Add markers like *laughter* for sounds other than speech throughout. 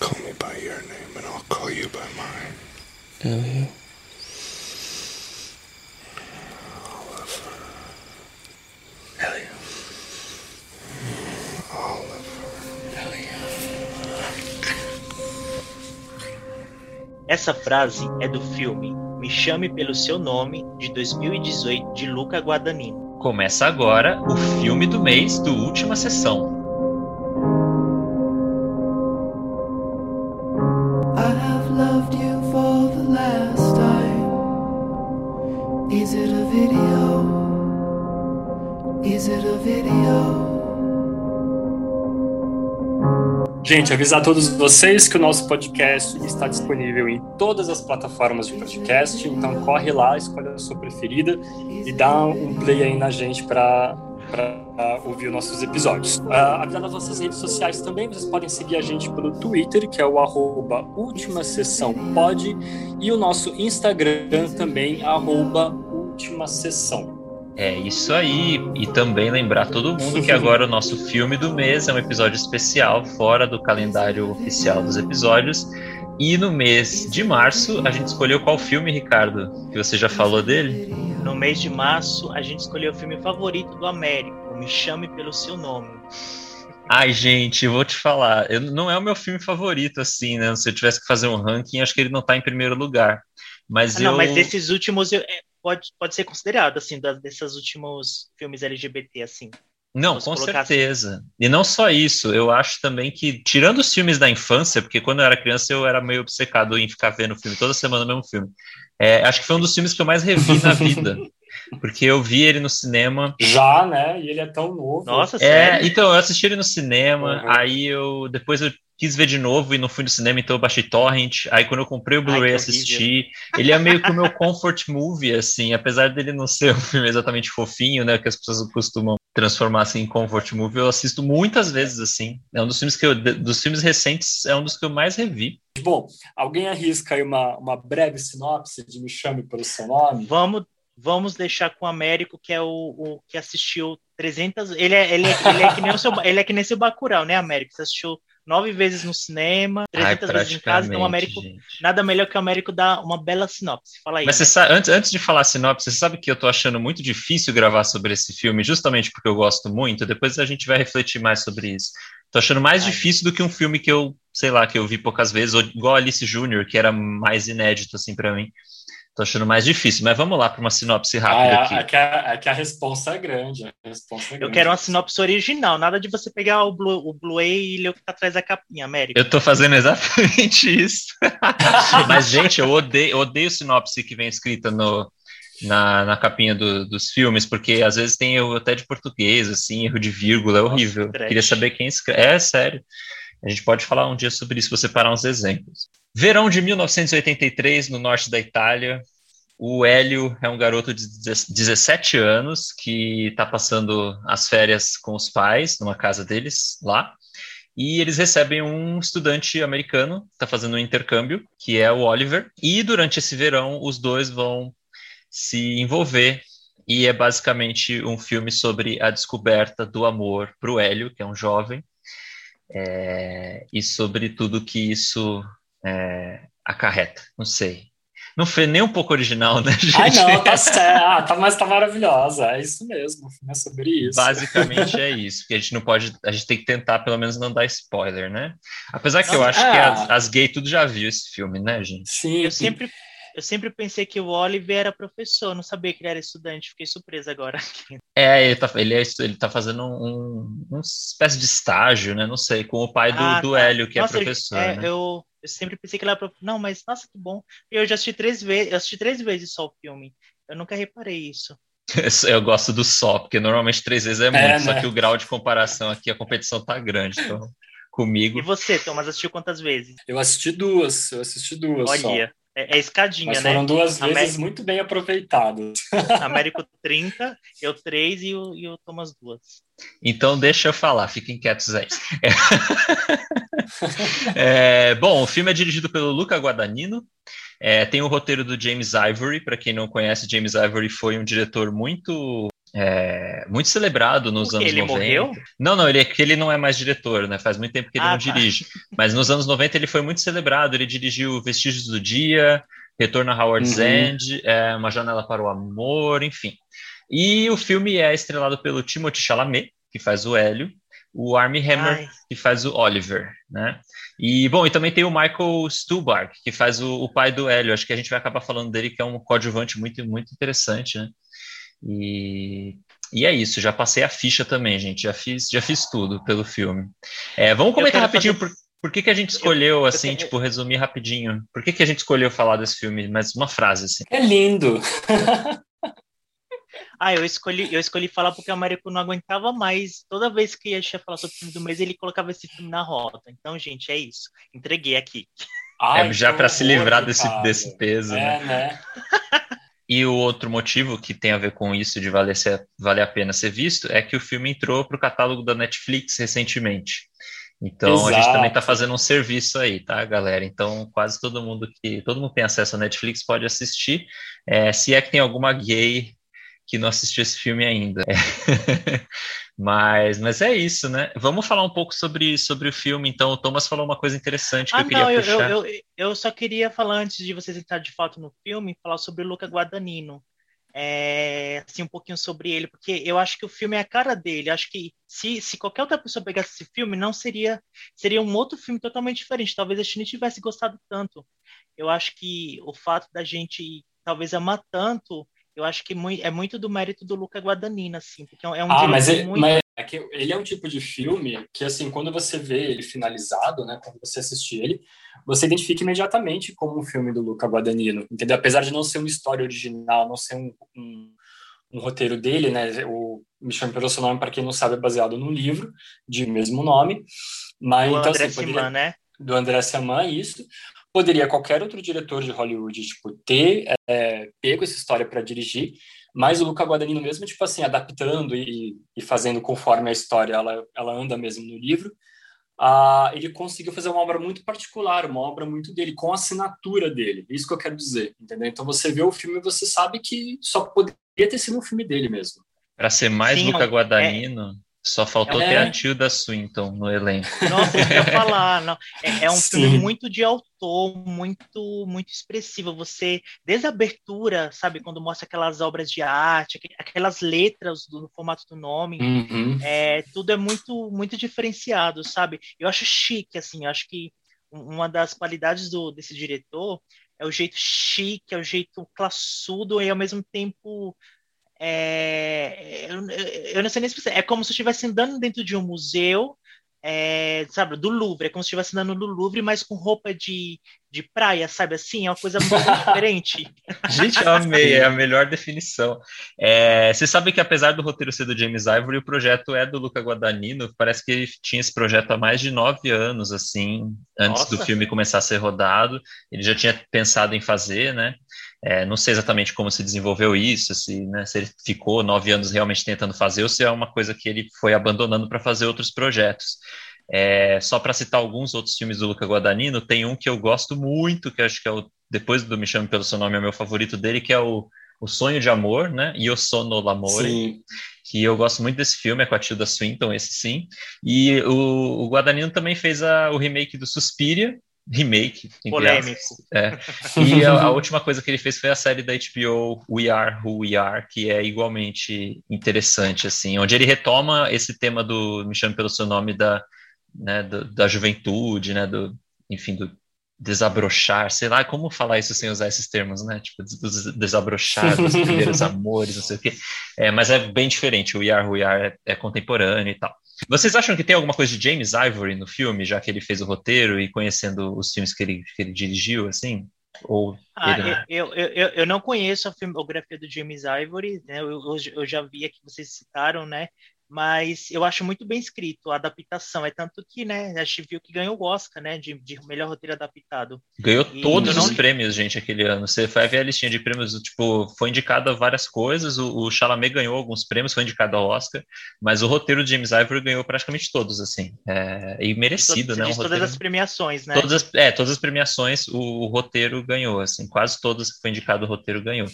Call me by your name and I'll call you by mine. Elio. Oliver. Elio. Essa frase é do filme Me Chame Pelo Seu Nome, de 2018, de Luca Guadagnino. Começa agora o filme do mês do Última Sessão. Gente, avisar a todos vocês que o nosso podcast está disponível em todas as plataformas de podcast, então corre lá, escolhe a sua preferida e dá um play aí na gente para ouvir os nossos episódios. Uh, avisar nas nossas redes sociais também, vocês podem seguir a gente pelo Twitter, que é o arroba Última Sessão Pod, e o nosso Instagram também, arroba Última Sessão. É isso aí. E também lembrar todo mundo que agora o nosso filme do mês é um episódio especial, fora do calendário oficial dos episódios. E no mês de março, a gente escolheu qual filme, Ricardo? Que você já falou dele? No mês de março, a gente escolheu o filme favorito do Américo, Me Chame Pelo Seu Nome. Ai, gente, eu vou te falar, eu, não é o meu filme favorito, assim, né? Se eu tivesse que fazer um ranking, acho que ele não tá em primeiro lugar. Mas Ah, eu. Não, mas desses últimos eu- é, pode, pode ser considerado, assim, das, desses últimos filmes LGBT, assim. Não, com assim. certeza. E não só isso, eu acho também que, tirando os filmes da infância, porque quando eu era criança eu era meio obcecado em ficar vendo filme, toda semana o mesmo filme. É, acho que foi um dos filmes que eu mais revi na vida. *laughs* Porque eu vi ele no cinema. Já, né? E ele é tão novo. Nossa, É, sério? então, eu assisti ele no cinema, Uhum. aí eu depois eu quis ver de novo e não fui no cinema, então eu baixei Torrent. Aí quando eu comprei o Blu-ray assisti. Ele é meio que o meu comfort movie, assim, apesar dele não ser um filme exatamente fofinho, né? Que as pessoas costumam transformar assim em comfort movie, eu assisto muitas vezes assim. É um dos filmes que eu, dos filmes recentes, é um dos que eu mais revi. Bom, alguém arrisca aí uma, uma breve sinopse de Me Chame Pelo Seu Nome? Vamos, vamos deixar com o Américo, que é o, o que assistiu 300... Ele é, ele, é, ele, é que nem o seu, ele é que nem seu Bacurau, né, Américo? Você assistiu nove vezes no cinema, 300 vezes em casa, então o Américo... gente. Nada melhor que o Américo dar uma bela sinopse. Fala aí. Mas sabe, antes, antes de falar sinopse, você sabe que eu tô achando muito difícil gravar sobre esse filme, justamente porque eu gosto muito. Depois a gente vai refletir mais sobre isso. Tô achando mais Ai. difícil do que um filme que eu, sei lá, que eu vi poucas vezes, ou igual Alice Júnior, que era mais inédito assim pra mim. Tô achando mais difícil, mas vamos lá para uma sinopse Ah, rápida é, aqui. é, que a, é que a resposta é grande. A resposta é Eu grande. quero uma sinopse original, nada de você pegar o Blu- o Blu-ray e ler o que tá atrás da capinha, Américo. Eu tô fazendo exatamente *laughs* isso. Mas, gente, eu odeio, eu odeio sinopse que vem escrita no, na, na capinha do- dos filmes, porque às vezes tem erro até de português, assim, erro de vírgula, é Nossa, horrível. trash. Queria saber quem escreve. É sério. A gente pode falar um dia sobre isso, você parar uns exemplos. Verão de 1983, no norte da Itália. O Hélio é um garoto de 17 anos que está passando as férias com os pais numa casa deles lá. E eles recebem um estudante americano que está fazendo um intercâmbio, que é o Oliver. E durante esse verão, os dois vão se envolver. E é basicamente um filme sobre a descoberta do amor para o Hélio, que é um jovem, é, e sobre tudo que isso é, acarreta. Não sei. Não foi nem um pouco original, né, *laughs* gente? Ai, não, tá certo. Ah, tá, mas tá maravilhosa. É isso mesmo. O filme é sobre isso. Basicamente é isso, que a gente não pode, a gente tem que tentar pelo menos não dar spoiler, né? Apesar que eu acho é. que as, as gays tudo já viu esse filme, né, gente? Sim, Eu sempre, eu sempre pensei que o Oliver era professor, não sabia que ele era estudante, fiquei surpresa agora. É, ele tá, ele é, ele tá fazendo um, um espécie de estágio, né? Não sei, com o pai do, Ah, do tá. Hélio, que Nossa, é professor, é, né? eu, eu sempre pensei que ele era. Não, mas nossa, que bom. Eu já assisti três vezes, eu assisti três vezes só o filme. Eu nunca reparei isso. *laughs* Eu gosto do só, porque normalmente três vezes é muito, É, só né? que o grau de comparação aqui, a competição tá grande. Então, *laughs* comigo. E você, Thomas, assistiu quantas vezes? Eu assisti duas. Eu assisti duas só. É, é escadinha, Mas né? foram duas Amé- vezes muito bem aproveitadas. *laughs* Américo 30, eu 3 e o, e o Thomas duas. Então deixa eu falar, fiquem quietos aí. *laughs* É, bom, o filme é dirigido pelo Luca Guadagnino. É, tem o roteiro do James Ivory. Para quem não conhece, James Ivory foi um diretor muito É, muito celebrado nos anos ele 90. morreu? Não, não, ele, é que ele não é mais diretor, né? Faz muito tempo que ele Ah, não tá. dirige. Mas nos anos 90 ele foi muito celebrado. Ele dirigiu Vestígios do Dia, Retorno a Howard's Uhum. End, é, Uma Janela para o Amor, enfim. E o filme é estrelado pelo Timothée Chalamet, que faz o Hélio, o Armie Hammer, Ai, que faz o Oliver, né? E, bom, e também tem o Michael Stuhlbarg, que faz o, o pai do Hélio. Acho que a gente vai acabar falando dele, que é um coadjuvante muito, muito interessante, né? E, e é isso, já passei a ficha também, gente. Já fiz, já fiz tudo pelo filme. É, vamos comentar rapidinho fazer- por, por que, que a gente escolheu, assim, tenho- tipo, resumir rapidinho. Por que, que a gente escolheu falar desse filme? Mas uma frase, assim. É lindo. *laughs* Ah, eu escolhi, eu escolhi falar porque o Américo não aguentava mais. Toda vez que a gente ia falar sobre o filme do mês, ele colocava esse filme na rota. Então, gente, é isso. Entreguei aqui. Ai, é já para se livrar desse, desse peso, né? É, né? *laughs* E o outro motivo que tem a ver com isso de valer, ser, valer a pena ser visto é que o filme entrou para o catálogo da Netflix recentemente. Então a gente Exato. também está fazendo um serviço aí, tá, galera? Então quase todo mundo que todo mundo tem acesso à Netflix pode assistir. É, se é que tem alguma gay que não assistiu esse filme ainda. *laughs* mas, mas é isso, né? Vamos falar um pouco sobre, sobre o filme. Então o Thomas falou uma coisa interessante que Ah, eu queria não, eu, puxar. eu, eu, eu só queria falar, antes de vocês entrarem de fato no filme, falar sobre o Luca Guadagnino. É, assim, um pouquinho sobre ele, porque eu acho que o filme é a cara dele. Acho que se, se qualquer outra pessoa pegasse esse filme, não seria seria um outro filme totalmente diferente. Talvez a gente nem tivesse gostado tanto. Eu acho que o fato da gente talvez amar tanto, eu acho que é muito do mérito do Luca Guadagnino, assim, porque é um- é Ah, mas, ele, muito mas é que ele é um tipo de filme que, assim, quando você vê ele finalizado, né, quando você assiste ele, você identifica imediatamente como um filme do Luca Guadagnino, entendeu? Apesar de não ser uma história original, não ser um, um, um roteiro dele, né? O Me Chame Pelo Seu Nome, para quem não sabe, é baseado num livro de mesmo nome. Mas, do então, André assim, poderia- né? do André Saman, isso. Poderia qualquer outro diretor de Hollywood, tipo, ter é, pego essa história para dirigir, mas o Luca Guadagnino mesmo, tipo assim, adaptando e, e fazendo conforme a história ela, ela anda mesmo no livro, ah, ele conseguiu fazer uma obra muito particular, uma obra muito dele, com a assinatura dele. Isso que eu quero dizer, entendeu? Então você vê o filme e você sabe que só poderia ter sido um filme dele mesmo. Para ser mais Sim, Luca é- Guadagnino, só faltou É. ter a Tilda Swinton no elenco. *laughs* Nossa, eu ia falar. Não. É, é um Sim. filme muito de autor, muito, muito expressivo. Você, desde a abertura, sabe, quando mostra aquelas obras de arte, aqu- aquelas letras do, no formato do nome, Uhum. é, tudo é muito, muito diferenciado, sabe? Eu acho chique, assim, eu acho que um- uma das qualidades do, desse diretor é o jeito chique, é o jeito classudo e ao mesmo tempo é, eu, eu- não sei nem explicar. É como se eu estivesse andando dentro de um museu, é, sabe, do Louvre. É como se estivesse andando no Louvre, mas com roupa de, de praia, sabe assim? É uma coisa muito *laughs* diferente. Gente, eu amei, é a melhor definição. É, você sabe que apesar do roteiro ser do James Ivory, o projeto é do Luca Guadagnino. Parece que ele tinha esse projeto há mais de nove anos, assim, antes do Nossa. filme começar a ser rodado. Ele já tinha pensado em fazer, né? É, não sei exatamente como se desenvolveu isso, se, né, se ele ficou nove anos realmente tentando fazer ou se é uma coisa que ele foi abandonando para fazer outros projetos. É, só para citar alguns outros filmes do Luca Guadagnino, tem um que eu gosto muito, que acho que é o depois do Me Chame Pelo Seu Nome, é o meu favorito dele, que é o, o Sonho de Amor, né? Io Sono l'amore, Sim. que eu gosto muito desse filme, é com a Tilda Swinton, esse sim. E o, o Guadagnino também fez a, o remake do Suspiria, remake, Polêmico. É. E a, a última coisa que ele fez foi a série da HBO We Are Who We Are, que é igualmente interessante, assim, onde ele retoma esse tema do Me Chame Pelo Seu Nome da, né, do- da juventude, né, do, enfim, do desabrochar, sei lá, como falar isso sem usar esses termos, né, tipo, des- des- desabrochar dos primeiros *laughs* amores, não sei o quê, é, mas é bem diferente, o We Are é, é contemporâneo e tal. Vocês acham que tem alguma coisa de James Ivory no filme, já que ele fez o roteiro e conhecendo os filmes que ele, que ele dirigiu, assim? Ou Ah, ele não? eu, eu, eu, eu não conheço a filmografia do James Ivory, né? Eu, eu, eu já vi aqui, vocês citaram, né? Mas eu acho muito bem escrito a adaptação. É tanto que, né, a gente viu que ganhou o Oscar, né? De, de melhor roteiro adaptado. Ganhou E todos eu os não- prêmios, gente, aquele ano. Você vai ver a listinha de prêmios, tipo, foi indicado a várias coisas. O, o Chalamet ganhou alguns prêmios, foi indicado ao Oscar, mas o roteiro de James Ivory ganhou praticamente todos, assim. É, e merecido, Você né? Um diz todas roteiro- as premiações, né? Todas as, é, todas as premiações o, o roteiro ganhou, assim, quase todas que foi indicado o roteiro ganhou.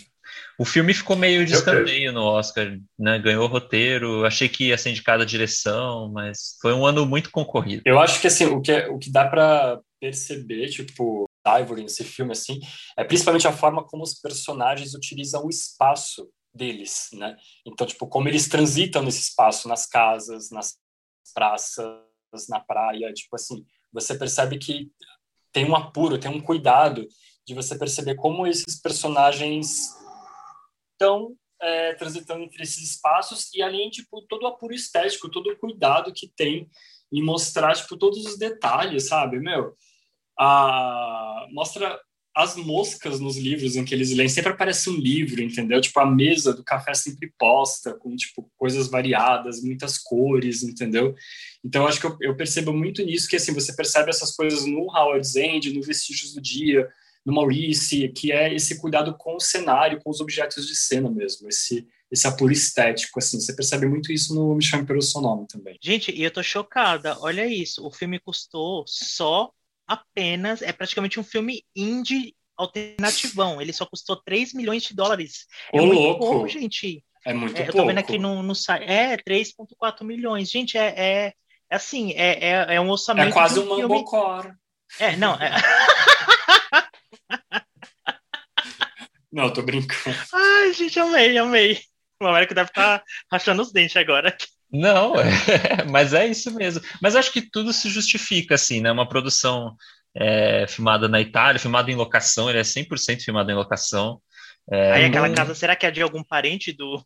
O filme ficou meio de escanteio no Oscar, né? Ganhou roteiro, achei que ia ser indicada a direção, mas foi um ano muito concorrido. Eu acho que assim, o que, é, o que dá para perceber, tipo, Ivory nesse filme, assim, é principalmente a forma como os personagens utilizam o espaço deles, né? Então, tipo, como eles transitam nesse espaço, nas casas, nas praças, na praia, tipo assim, você percebe que tem um apuro, tem um cuidado de você perceber como esses personagens estão é, transitando entre esses espaços e além tipo todo o apuro estético, todo o cuidado que tem em mostrar tipo todos os detalhes, sabe, meu, a mostra as moscas nos livros em que eles leem sempre aparece um livro, entendeu? Tipo, a mesa do café sempre posta, com, tipo, coisas variadas, muitas cores, entendeu? Então, acho que eu, eu, percebo muito nisso, que, assim, você percebe essas coisas no Howard's End, no Vestígios do Dia, no Maurice, que é esse cuidado com o cenário, com os objetos de cena mesmo, esse esse apuro estético, assim, você percebe muito isso no Me Chame Pelo Seu Nome também. Gente, e eu tô chocada, olha isso, o filme custou só apenas, é praticamente um filme indie alternativão. Ele só custou 3 milhões de dólares. É muito louco. pouco, gente. É muito é, pouco. Eu tô vendo aqui no, no site. É, 3,4 milhões. Gente, é, é, é assim, é, é, é um orçamento. É quase um um. Mambocor. É, não. É... *laughs* não, tô brincando. Ai, gente, amei, amei. O Américo deve estar rachando os dentes agora. Não, é, *laughs* mas é isso mesmo. Mas acho que tudo se justifica, assim, né? Uma produção é, filmada na Itália, filmada em locação, ele é 100% filmado em locação. É, Aí aquela casa, será que é de algum parente do,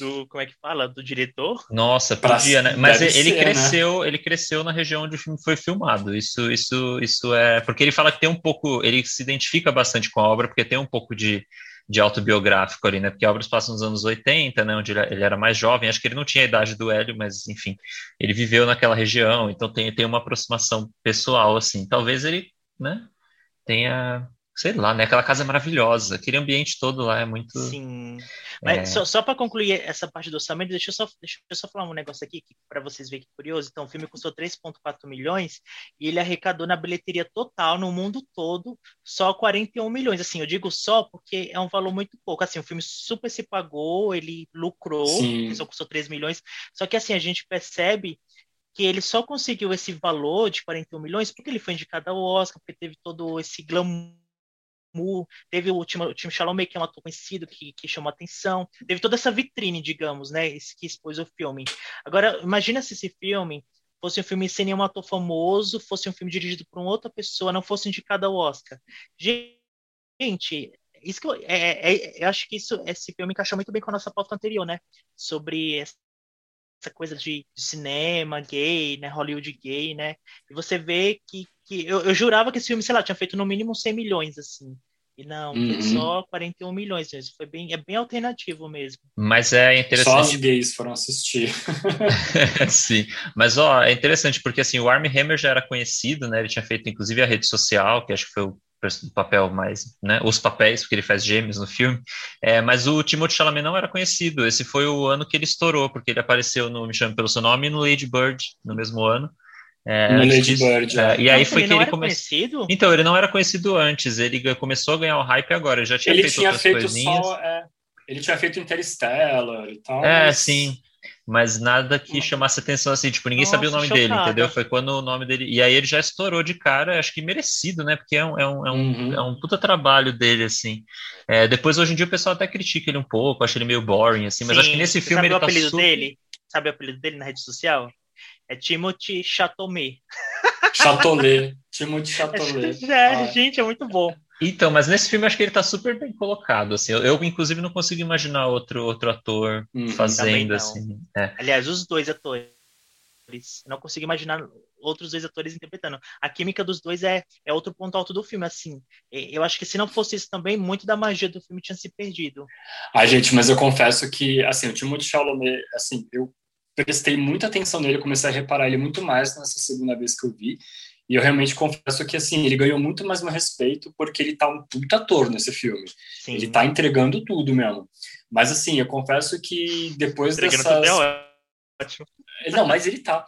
do como é que fala, do diretor? Nossa, podia, né? Mas ele, ser, cresceu, né? ele cresceu na região onde o filme foi filmado. Isso, isso, isso é porque ele fala que tem um pouco, ele se identifica bastante com a obra porque tem um pouco de de autobiográfico ali, né? Porque a obra se passa nos anos 80, né? Onde ele era mais jovem. Acho que ele não tinha a idade do Hélio, mas enfim, ele viveu naquela região, então tem, tem uma aproximação pessoal, assim. Talvez ele, né? Tenha sei lá, né? Aquela casa é maravilhosa, aquele ambiente todo lá é muito. Sim. Mas É. só, só para concluir essa parte do orçamento, deixa eu só, deixa eu só falar um negócio aqui para vocês verem que curioso. Então, o filme custou 3,4 milhões e ele arrecadou na bilheteria total no mundo todo só 41 milhões. Assim, eu digo só porque é um valor muito pouco. Assim, o filme super se pagou, ele lucrou, só custou 3 milhões. Só que assim, a gente percebe que ele só conseguiu esse valor de 41 milhões porque ele foi indicado ao Oscar, porque teve todo esse glamour teve o time, o time Chalamet, que é um ator conhecido, que, que chamou atenção, teve toda essa vitrine, digamos, né, esse que expôs o filme. Agora, imagina se esse filme fosse um filme sem nenhum ator famoso, fosse um filme dirigido por uma outra pessoa, não fosse indicado ao Oscar. Gente, isso que eu, é, é, eu acho que isso, esse filme encaixa muito bem com a nossa pauta anterior, né, sobre essa coisa de cinema gay, né, Hollywood gay, né, e você vê que, que eu, eu jurava que esse filme, sei lá, tinha feito no mínimo 100 milhões, assim, e não, foi Uhum. só 41 milhões, isso foi bem, é bem alternativo mesmo. Mas é Só os interessante. gays foram assistir. *laughs* Sim, mas ó, é interessante porque assim, o Armie Hammer já era conhecido, né? Ele tinha feito inclusive a rede social, que acho que foi o papel mais, né? Os papéis, porque ele faz gêmeos no filme. É, mas o Timothée Chalamet não era conhecido. Esse foi o ano que ele estourou, porque ele apareceu no Me Chame pelo Seu Nome e no Lady Bird no mesmo ano. É, antes Lady Bird, é, é. e aí Nossa, foi ele que não ele era começou. conhecido? Então, ele não era conhecido antes, ele começou a ganhar o hype agora, ele já tinha Ele feito tinha outras feito coisinhas. só. é, ele tinha feito Interstellar e tal. É, mas- sim. Mas nada que chamasse atenção assim, tipo, ninguém Nossa, sabia o nome dele, chocada. entendeu? Foi quando o nome dele. E aí ele já estourou de cara, acho que merecido, né? Porque é um, é um, é um, Uhum. é um puta trabalho dele, assim. É, depois, hoje em dia, o pessoal até critica ele um pouco, acha ele meio boring, assim, mas acho que Sim. nesse Você filme sabe ele o tá apelido super. dele? Sabe o apelido dele na rede social? É Timothy Chatomet. Chatolet. Timothy Chatolet. *laughs* É, *laughs* Ah, gente, é muito bom. Então, mas nesse filme acho que ele tá super bem colocado, assim. Eu, eu, inclusive, não consigo imaginar outro, outro ator. Também fazendo, assim. É. Aliás, os dois atores. Eu não consigo imaginar outros dois atores interpretando. A química dos dois é, é outro ponto alto do filme, assim. Eu acho que se não fosse isso também, muito da magia do filme tinha se perdido. Ai, gente, mas eu confesso que, assim, o Timothée Chalamet, assim, eu prestei muita atenção nele, comecei a reparar ele muito mais nessa segunda vez que eu vi, e eu realmente confesso que, assim, ele ganhou muito mais meu respeito porque ele tá um puta ator nesse filme. Sim. Ele tá entregando tudo mesmo. Mas, assim, eu confesso que depois Entregando dessas... tudo é ótimo. Não, mas ele tá.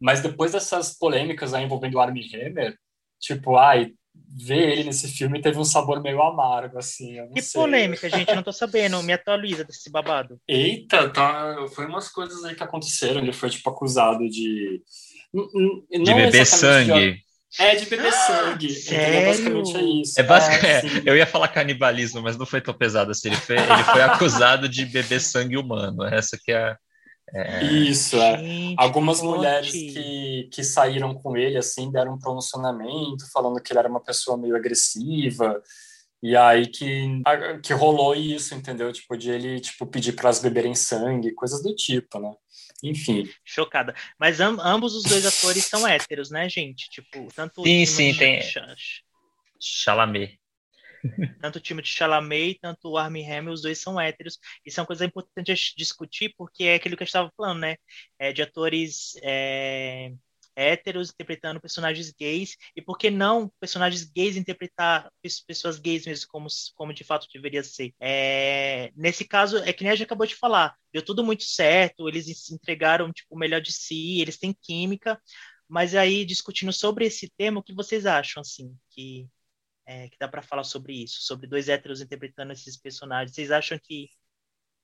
Mas depois dessas polêmicas aí envolvendo o Armie Hammer, tipo, ai, ver ele nesse filme teve um sabor meio amargo, assim. que sei. polêmica, *laughs* gente, não tô sabendo. Me atualiza desse babado. Eita, tá. Foi umas coisas aí que aconteceram. Ele foi, tipo, acusado de. de beber sangue. De... É, de beber sangue. Sério? basicamente é isso. É basic... é, *laughs* eu ia falar canibalismo, mas não foi tão pesado assim. Ele foi, ele foi acusado de beber sangue humano. Essa que é a. É... Isso, é. Gente, Algumas mulheres que, que saíram com ele, assim, deram um pronunciamento falando que ele era uma pessoa meio agressiva. E aí que, que rolou isso, entendeu? Tipo, de ele tipo, pedir para elas beberem sangue, coisas do tipo, né? Enfim. Chocada. Mas am ambos os dois atores são héteros, né, gente? Tipo, tanto sim, sim, tem. Chalamet. Tanto o time de Chalamet tanto o Armie Hammer, os dois são héteros. Isso é uma coisa importante a discutir, porque é aquilo que eu estava falando, né? É, de atores é, héteros interpretando personagens gays, e por que não personagens gays interpretar pessoas gays mesmo, como, como de fato deveria ser. É, nesse caso, é que nem a gente acabou de falar, deu tudo muito certo, eles se entregaram tipo, o melhor de si, eles têm química, mas aí, discutindo sobre esse tema, o que vocês acham, assim, que, é, que dá para falar sobre isso, sobre dois héteros interpretando esses personagens? Vocês acham que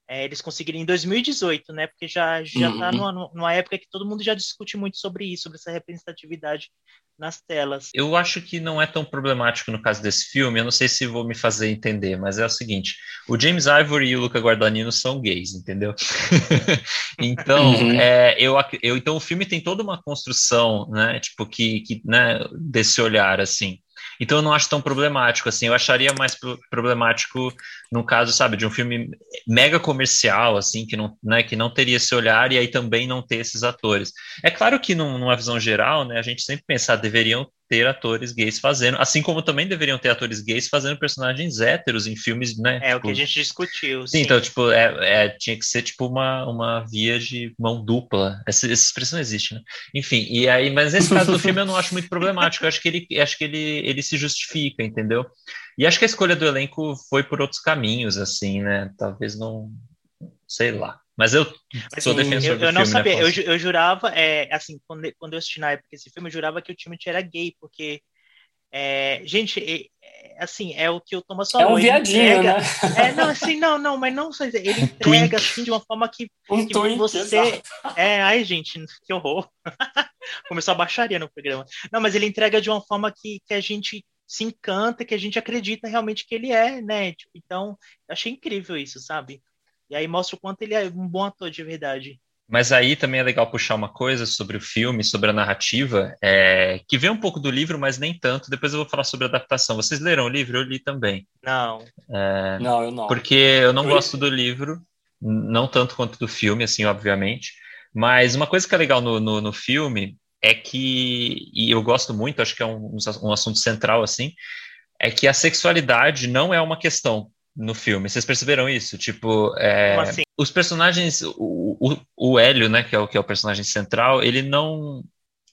é, eles conseguiram em 2018, né? Porque já já está uhum. numa, numa, época que todo mundo já discute muito sobre isso, sobre essa representatividade nas telas. Eu acho que não é tão problemático no caso desse filme. Eu não sei se vou me fazer entender, mas é o seguinte: o James Ivory e o Luca Guadagnino são gays, entendeu? *laughs* então, uhum. é, eu, eu, então o filme tem toda uma construção, né? Tipo que, que né, desse olhar assim. Então eu não acho tão problemático assim. Eu acharia mais problemático no caso, sabe, de um filme mega comercial, assim, que não, né, que não teria esse olhar e aí também não ter esses atores. É claro que num, numa visão geral, né, a gente sempre pensa, ah, deveriam ter atores gays fazendo, assim como também deveriam ter atores gays fazendo personagens héteros em filmes, né? É tipo, o que a gente discutiu. Sim, sim. então, tipo, é, é, tinha que ser tipo uma, uma via de mão dupla. Essa, essa expressão existe, né? Enfim, e aí, mas nesse caso do filme eu não acho muito problemático. Eu acho que ele, acho que ele, ele se justifica, entendeu? E acho que a escolha do elenco foi por outros caminhos, assim, né? Talvez não, sei lá. Mas eu sou assim, defensor eu, do eu não filme, né, sabia, né, eu, eu jurava, é, assim, quando, quando eu assisti na época esse filme, eu jurava que o Timothy era gay, porque, é, gente, é, assim, é o que o Thomas falou. É um viadinho, entrega, né? É, não, assim, não, não, mas não, ele entrega, assim, de uma forma que, um que twink, você... Exato. É, ai, gente, que horror. *laughs* Começou a baixaria no programa. Não, mas ele entrega de uma forma que, que a gente se encanta, que a gente acredita realmente que ele é, né? Tipo, então, eu achei incrível isso, sabe? E aí mostra o quanto ele é um bom ator de verdade. Mas aí também é legal puxar uma coisa sobre o filme, sobre a narrativa, é, que vem um pouco do livro, mas nem tanto. Depois eu vou falar sobre a adaptação. Vocês leram o livro? Eu li também. Não. É, não, eu não. Porque eu não eu gosto li... do livro, não tanto quanto do filme, assim, obviamente. Mas uma coisa que é legal no, no, no filme é que, e eu gosto muito, acho que é um, um assunto central, assim, é que a sexualidade não é uma questão no filme. Vocês perceberam isso? Tipo, é, assim? os personagens, o, o, o Hélio, né, que é o que é o personagem central, ele não,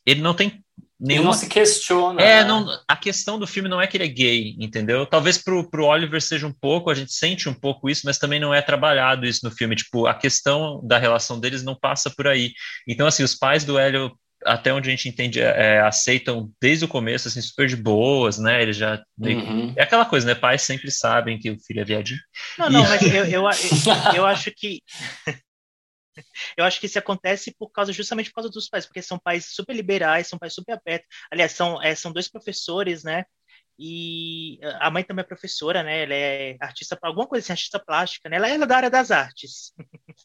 ele não tem nenhuma... Ele não se questiona. É, né? não, a questão do filme não é que ele é gay, entendeu? Talvez pro, pro Oliver seja um pouco, a gente sente um pouco isso, mas também não é trabalhado isso no filme. Tipo, a questão da relação deles não passa por aí. Então, assim, os pais do Hélio até onde a gente entende, é, aceitam desde o começo, assim, super de boas, né? Eles já. Uhum. É aquela coisa, né? Pais sempre sabem que o filho é viadinho. Não, não, e... mas eu, eu, *laughs* eu, eu acho que. *laughs* Eu acho que isso acontece por causa justamente por causa dos pais, porque são pais super liberais, são pais super abertos. Aliás, são, é, são dois professores, né? E a mãe também é professora, né? Ela é artista, alguma coisa assim, artista plástica, né? Ela é da área das artes. *laughs*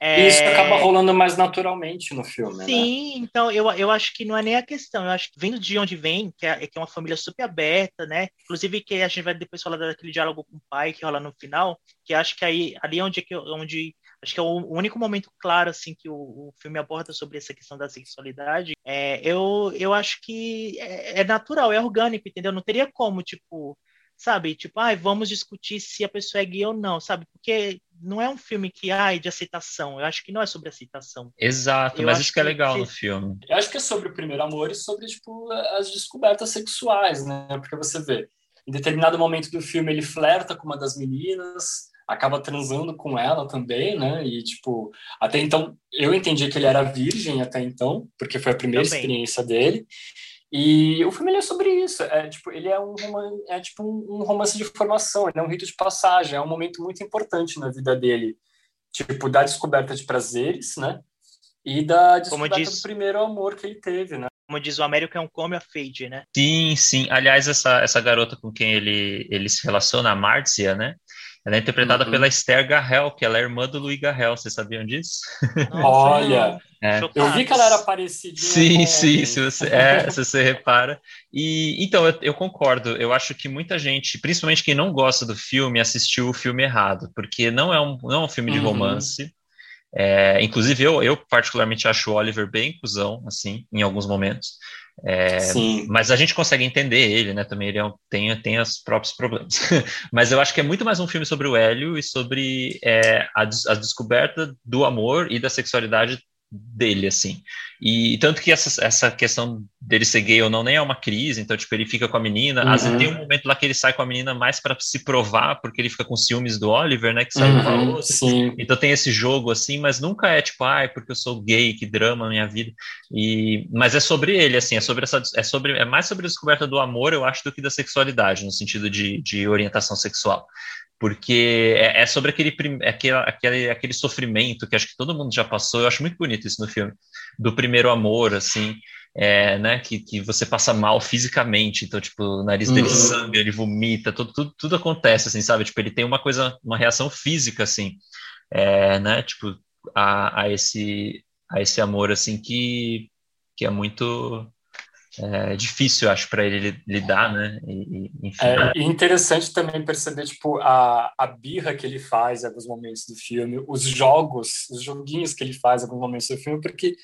É... Isso acaba rolando mais naturalmente no filme. Sim, né? então eu, eu acho que não é nem a questão. Eu acho que vindo de onde vem, que é, que é uma família super aberta, né? Inclusive que a gente vai depois falar daquele diálogo com o pai que rola no final, que acho que aí ali é onde, onde acho que é o único momento claro assim que o, o filme aborda sobre essa questão da sexualidade. É, eu, eu acho que é, é natural, é orgânico, entendeu? Não teria como, tipo, sabe? Tipo, ai, vamos discutir se a pessoa é gay ou não, sabe? Porque não é um filme que, ai, de aceitação. Eu acho que não é sobre aceitação. Exato, eu mas isso que é legal que... no filme. Eu acho que é sobre o primeiro amor e sobre, tipo, as descobertas sexuais, né? Porque você vê, em determinado momento do filme ele flerta com uma das meninas, acaba transando com ela também, né? E, tipo, até então, eu entendi que ele era virgem até então, porque foi a primeira também. experiência dele. E o filme é sobre isso. É tipo, ele é um romance, é tipo um romance de formação, ele é um rito de passagem, é um momento muito importante na vida dele, tipo da descoberta de prazeres, né? E da descoberta diz, do primeiro amor que ele teve, né? Como diz o Américo, é um come a fade, né? Sim, sim. Aliás, essa, essa garota com quem ele, ele se relaciona, a Marcia, né? Ela é interpretada uhum. pela Esther Garrel, que ela é irmã do Louis Garrel. Vocês sabiam disso? Olha, é. eu vi que ela era parecida. Sim, sim, se você, é, se você repara. E então eu, eu, concordo. Eu acho que muita gente, principalmente quem não gosta do filme, assistiu o filme errado, porque não é um, não é um filme de uhum. É, inclusive eu, eu particularmente acho o Oliver bem cuzão, assim, em alguns momentos. É, mas a gente consegue entender ele, né? Também ele é um, tem, tem os próprios problemas. *laughs* mas eu acho que é muito mais um filme sobre o Hélio e sobre é, a, a descoberta do amor e da sexualidade dele, assim. E tanto que essa, essa questão dele ser gay ou não nem é uma crise, então, tipo, ele fica com a menina. Uhum. Às vezes tem um momento lá que ele sai com a menina mais para se provar, porque ele fica com ciúmes do Oliver, né? Que saiu uhum, com a uhum, outra. Sim. Então tem esse jogo, assim, mas nunca é tipo, ai, porque eu sou gay, que drama na minha vida. E, mas é sobre ele, assim, é sobre essa. É, sobre, é mais sobre a descoberta do amor, eu acho, do que da sexualidade, no sentido de, de orientação sexual porque é, é sobre aquele, aquele, aquele, aquele sofrimento que acho que todo mundo já passou. Eu acho muito bonito isso no filme, do primeiro amor, assim, é, né, que, que você passa mal fisicamente, então, tipo, o nariz dele uhum. sangra, ele vomita, tudo, tudo, tudo acontece, assim, sabe? Tipo, ele tem uma coisa, uma reação física, assim, é, né, tipo, a, a, esse, a esse amor, assim, que, que é muito é difícil, acho, para ele lidar, né? E, enfim. É interessante também perceber, tipo, a, a birra que ele faz em alguns momentos do filme, os jogos, os joguinhos que ele faz em alguns momentos do filme, porque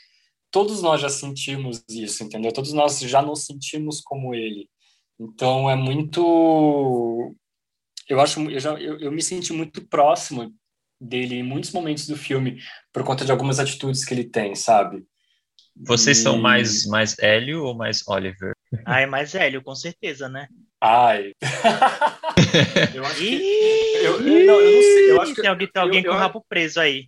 todos nós já sentimos isso, entendeu? Todos nós já nos sentimos como ele. Então, é muito... Eu acho, eu, já, eu, eu me senti muito próximo dele em muitos momentos do filme, por conta de algumas atitudes que ele tem, sabe? Vocês e... são mais, mais Hélio ou mais Oliver? Ah, é mais Hélio, com certeza, né? Ai. *laughs* eu acho que. Eu, eu, não, eu não sei. Eu acho que, tem alguém, tem alguém eu, com o rabo preso aí.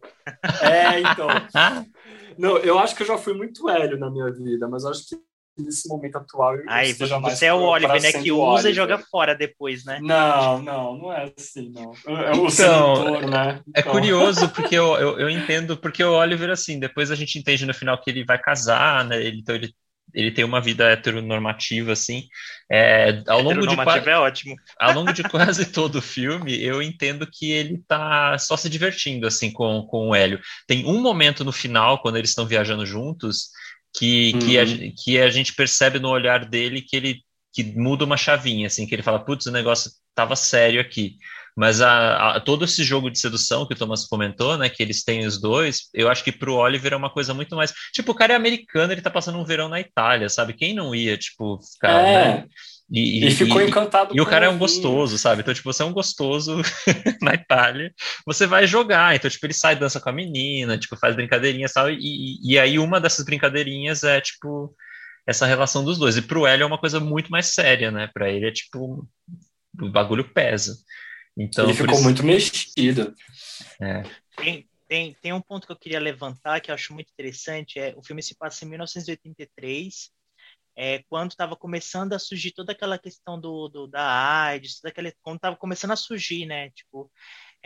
É, então. *laughs* não, eu acho que eu já fui muito Hélio na minha vida, mas acho que nesse momento atual. Aí, você é o Oliver, né? Que usa Oliver. e joga fora depois, né? Não, não, não é assim, não. É o então, né? É então. curioso, porque eu, eu, eu, *laughs* entendo, porque o Oliver, assim, depois a gente entende no final que ele vai casar, né? Ele, então ele, ele tem uma vida heteronormativa, assim. É, ao longo de é ótimo. Ao longo de quase *laughs* todo o filme, eu entendo que ele tá só se divertindo, assim, com, com o Hélio. Tem um momento no final, quando eles estão viajando juntos, que, uhum. que, a, uhum. que a gente percebe no olhar dele que ele que muda uma chavinha, assim, que ele fala, putz, o negócio tava sério aqui. Mas a, a, todo esse jogo de sedução que o Thomas comentou, né, que eles têm os dois, eu acho que pro Oliver é uma coisa muito mais. Tipo, o cara é americano, ele tá passando um verão na Itália, sabe? Quem não ia, tipo, ficar. É. Né? E, e, ficou e, encantado E o cara é um gostoso, sabe? Então, tipo, você é um gostoso *laughs* na Itália, você vai jogar. Então, tipo, ele sai, dança com a menina, tipo, faz brincadeirinhas sabe? e E, aí uma dessas brincadeirinhas é, tipo, essa relação dos dois. E pro Hélio é uma coisa muito mais séria, né? Pra ele é, tipo, o bagulho pesa. Então, ele ficou isso... muito mexido. É. Tem, tem, tem um ponto que eu queria levantar que eu acho muito interessante. É, o filme se passa em 1983 é, quando estava começando a surgir toda aquela questão do, do da AIDS, aquele, quando estava começando a surgir, né? Tipo,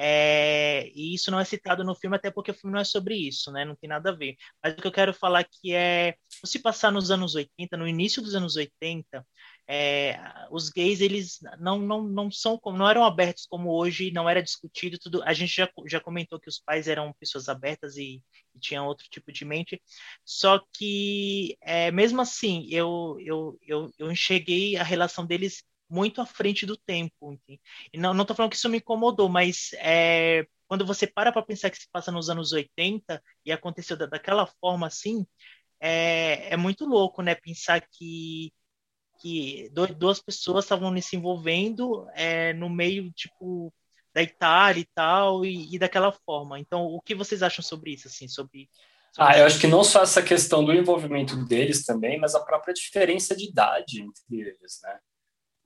é, e isso não é citado no filme, até porque o filme não é sobre isso, né? Não tem nada a ver. Mas o que eu quero falar aqui é, se passar nos anos 80, no início dos anos 80, é, os gays eles não, não, não são não eram abertos como hoje não era discutido tudo a gente já, já comentou que os pais eram pessoas abertas e, e tinham outro tipo de mente só que é, mesmo assim eu, eu, eu, eu enxerguei a relação deles muito à frente do tempo enfim. e não não estou falando que isso me incomodou mas é, quando você para para pensar que se passa nos anos 80 e aconteceu da, daquela forma assim é, é muito louco né pensar que que duas pessoas estavam se envolvendo é, no meio, tipo, da Itália e tal, e, e, daquela forma. Então, o que vocês acham sobre isso, assim, sobre... sobre ah, eu acho que não só essa questão do envolvimento deles também, mas a própria diferença de idade entre eles, né?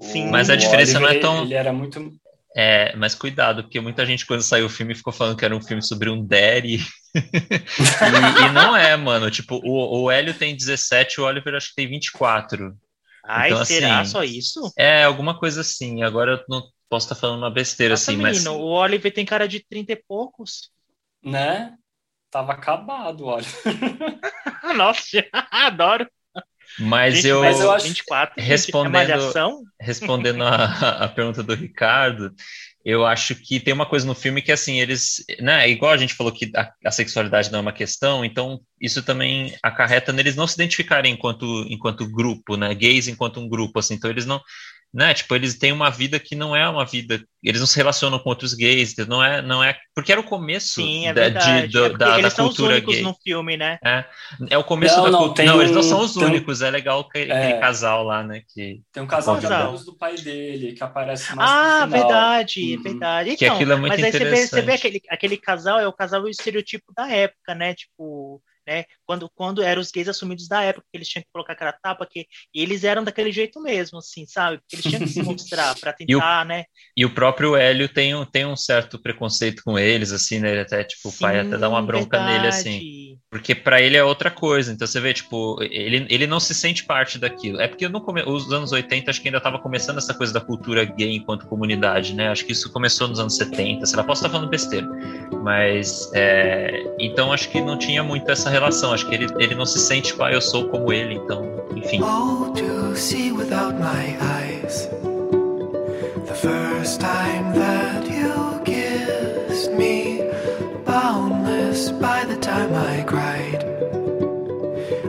Sim, mas a diferença Oliver, não é tão... Ele era muito... É, mas cuidado, porque muita gente, quando saiu o filme, ficou falando que era um filme sobre um daddy. *laughs* e, e, não é, mano. Tipo, o, o Hélio tem 17, o Oliver acho que tem 24. Ai, Então, será assim, só isso? É, alguma coisa assim. Agora eu não posso estar falando uma besteira Nossa, assim, mas menino, o Oliver tem cara de 30 e poucos. Né? Tava acabado, olha. *laughs* Nossa, *laughs* adoro. mas Gente, eu mas eu acho- 24, gente, respondendo- É respondendo a, a pergunta do Ricardo, eu acho que tem uma coisa no filme que, assim, eles, né, igual a gente falou que a, a sexualidade não é uma questão, então isso também acarreta neles não se identificarem enquanto, enquanto grupo, né, gays enquanto um grupo, assim, então eles não, né, tipo, eles têm uma vida que não é uma vida, eles não se relacionam com outros gays, não é, não é, porque era o começo Sim, é da, de, do- É da, da eles são os cultura únicos gay. no filme, né? É o começo Não, da não, cultura. tem Não, eles não são os tem um- únicos. É legal que, aquele É. casal lá, né? Que, Tem um casal de amigos do pai dele que aparece mais Ah, no final. verdade, Uhum. verdade. Que Então, aquilo é muito mas aí você vê, você vê aquele, aquele casal, é o casal estereotipo da época, né? Tipo, né? Quando, quando eram os gays assumidos da época, que eles tinham que colocar aquela tapa, que e eles eram daquele jeito mesmo, assim, sabe? Porque eles tinham que se *laughs* mostrar pra E o- tentar, né? E o próprio Hélio tem um, tem um certo preconceito com eles, assim, né? Ele até, tipo, o pai até dá uma Sim, bronca nele, assim. verdade. Porque pra ele é outra coisa. Então você vê, tipo, ele, ele não se sente parte daquilo. É porque no come... os anos 80 acho que ainda tava começando essa coisa da cultura gay enquanto comunidade, né? Acho que isso começou nos anos 70, sei lá, posso estar falando besteira. Mas, é... então acho que não tinha muito essa relação. Acho que ele, ele não se sente, ah, eu sou como ele, então, enfim. Oh, to see without my eyes. The first time that you kissed me, boundless by the time I cried.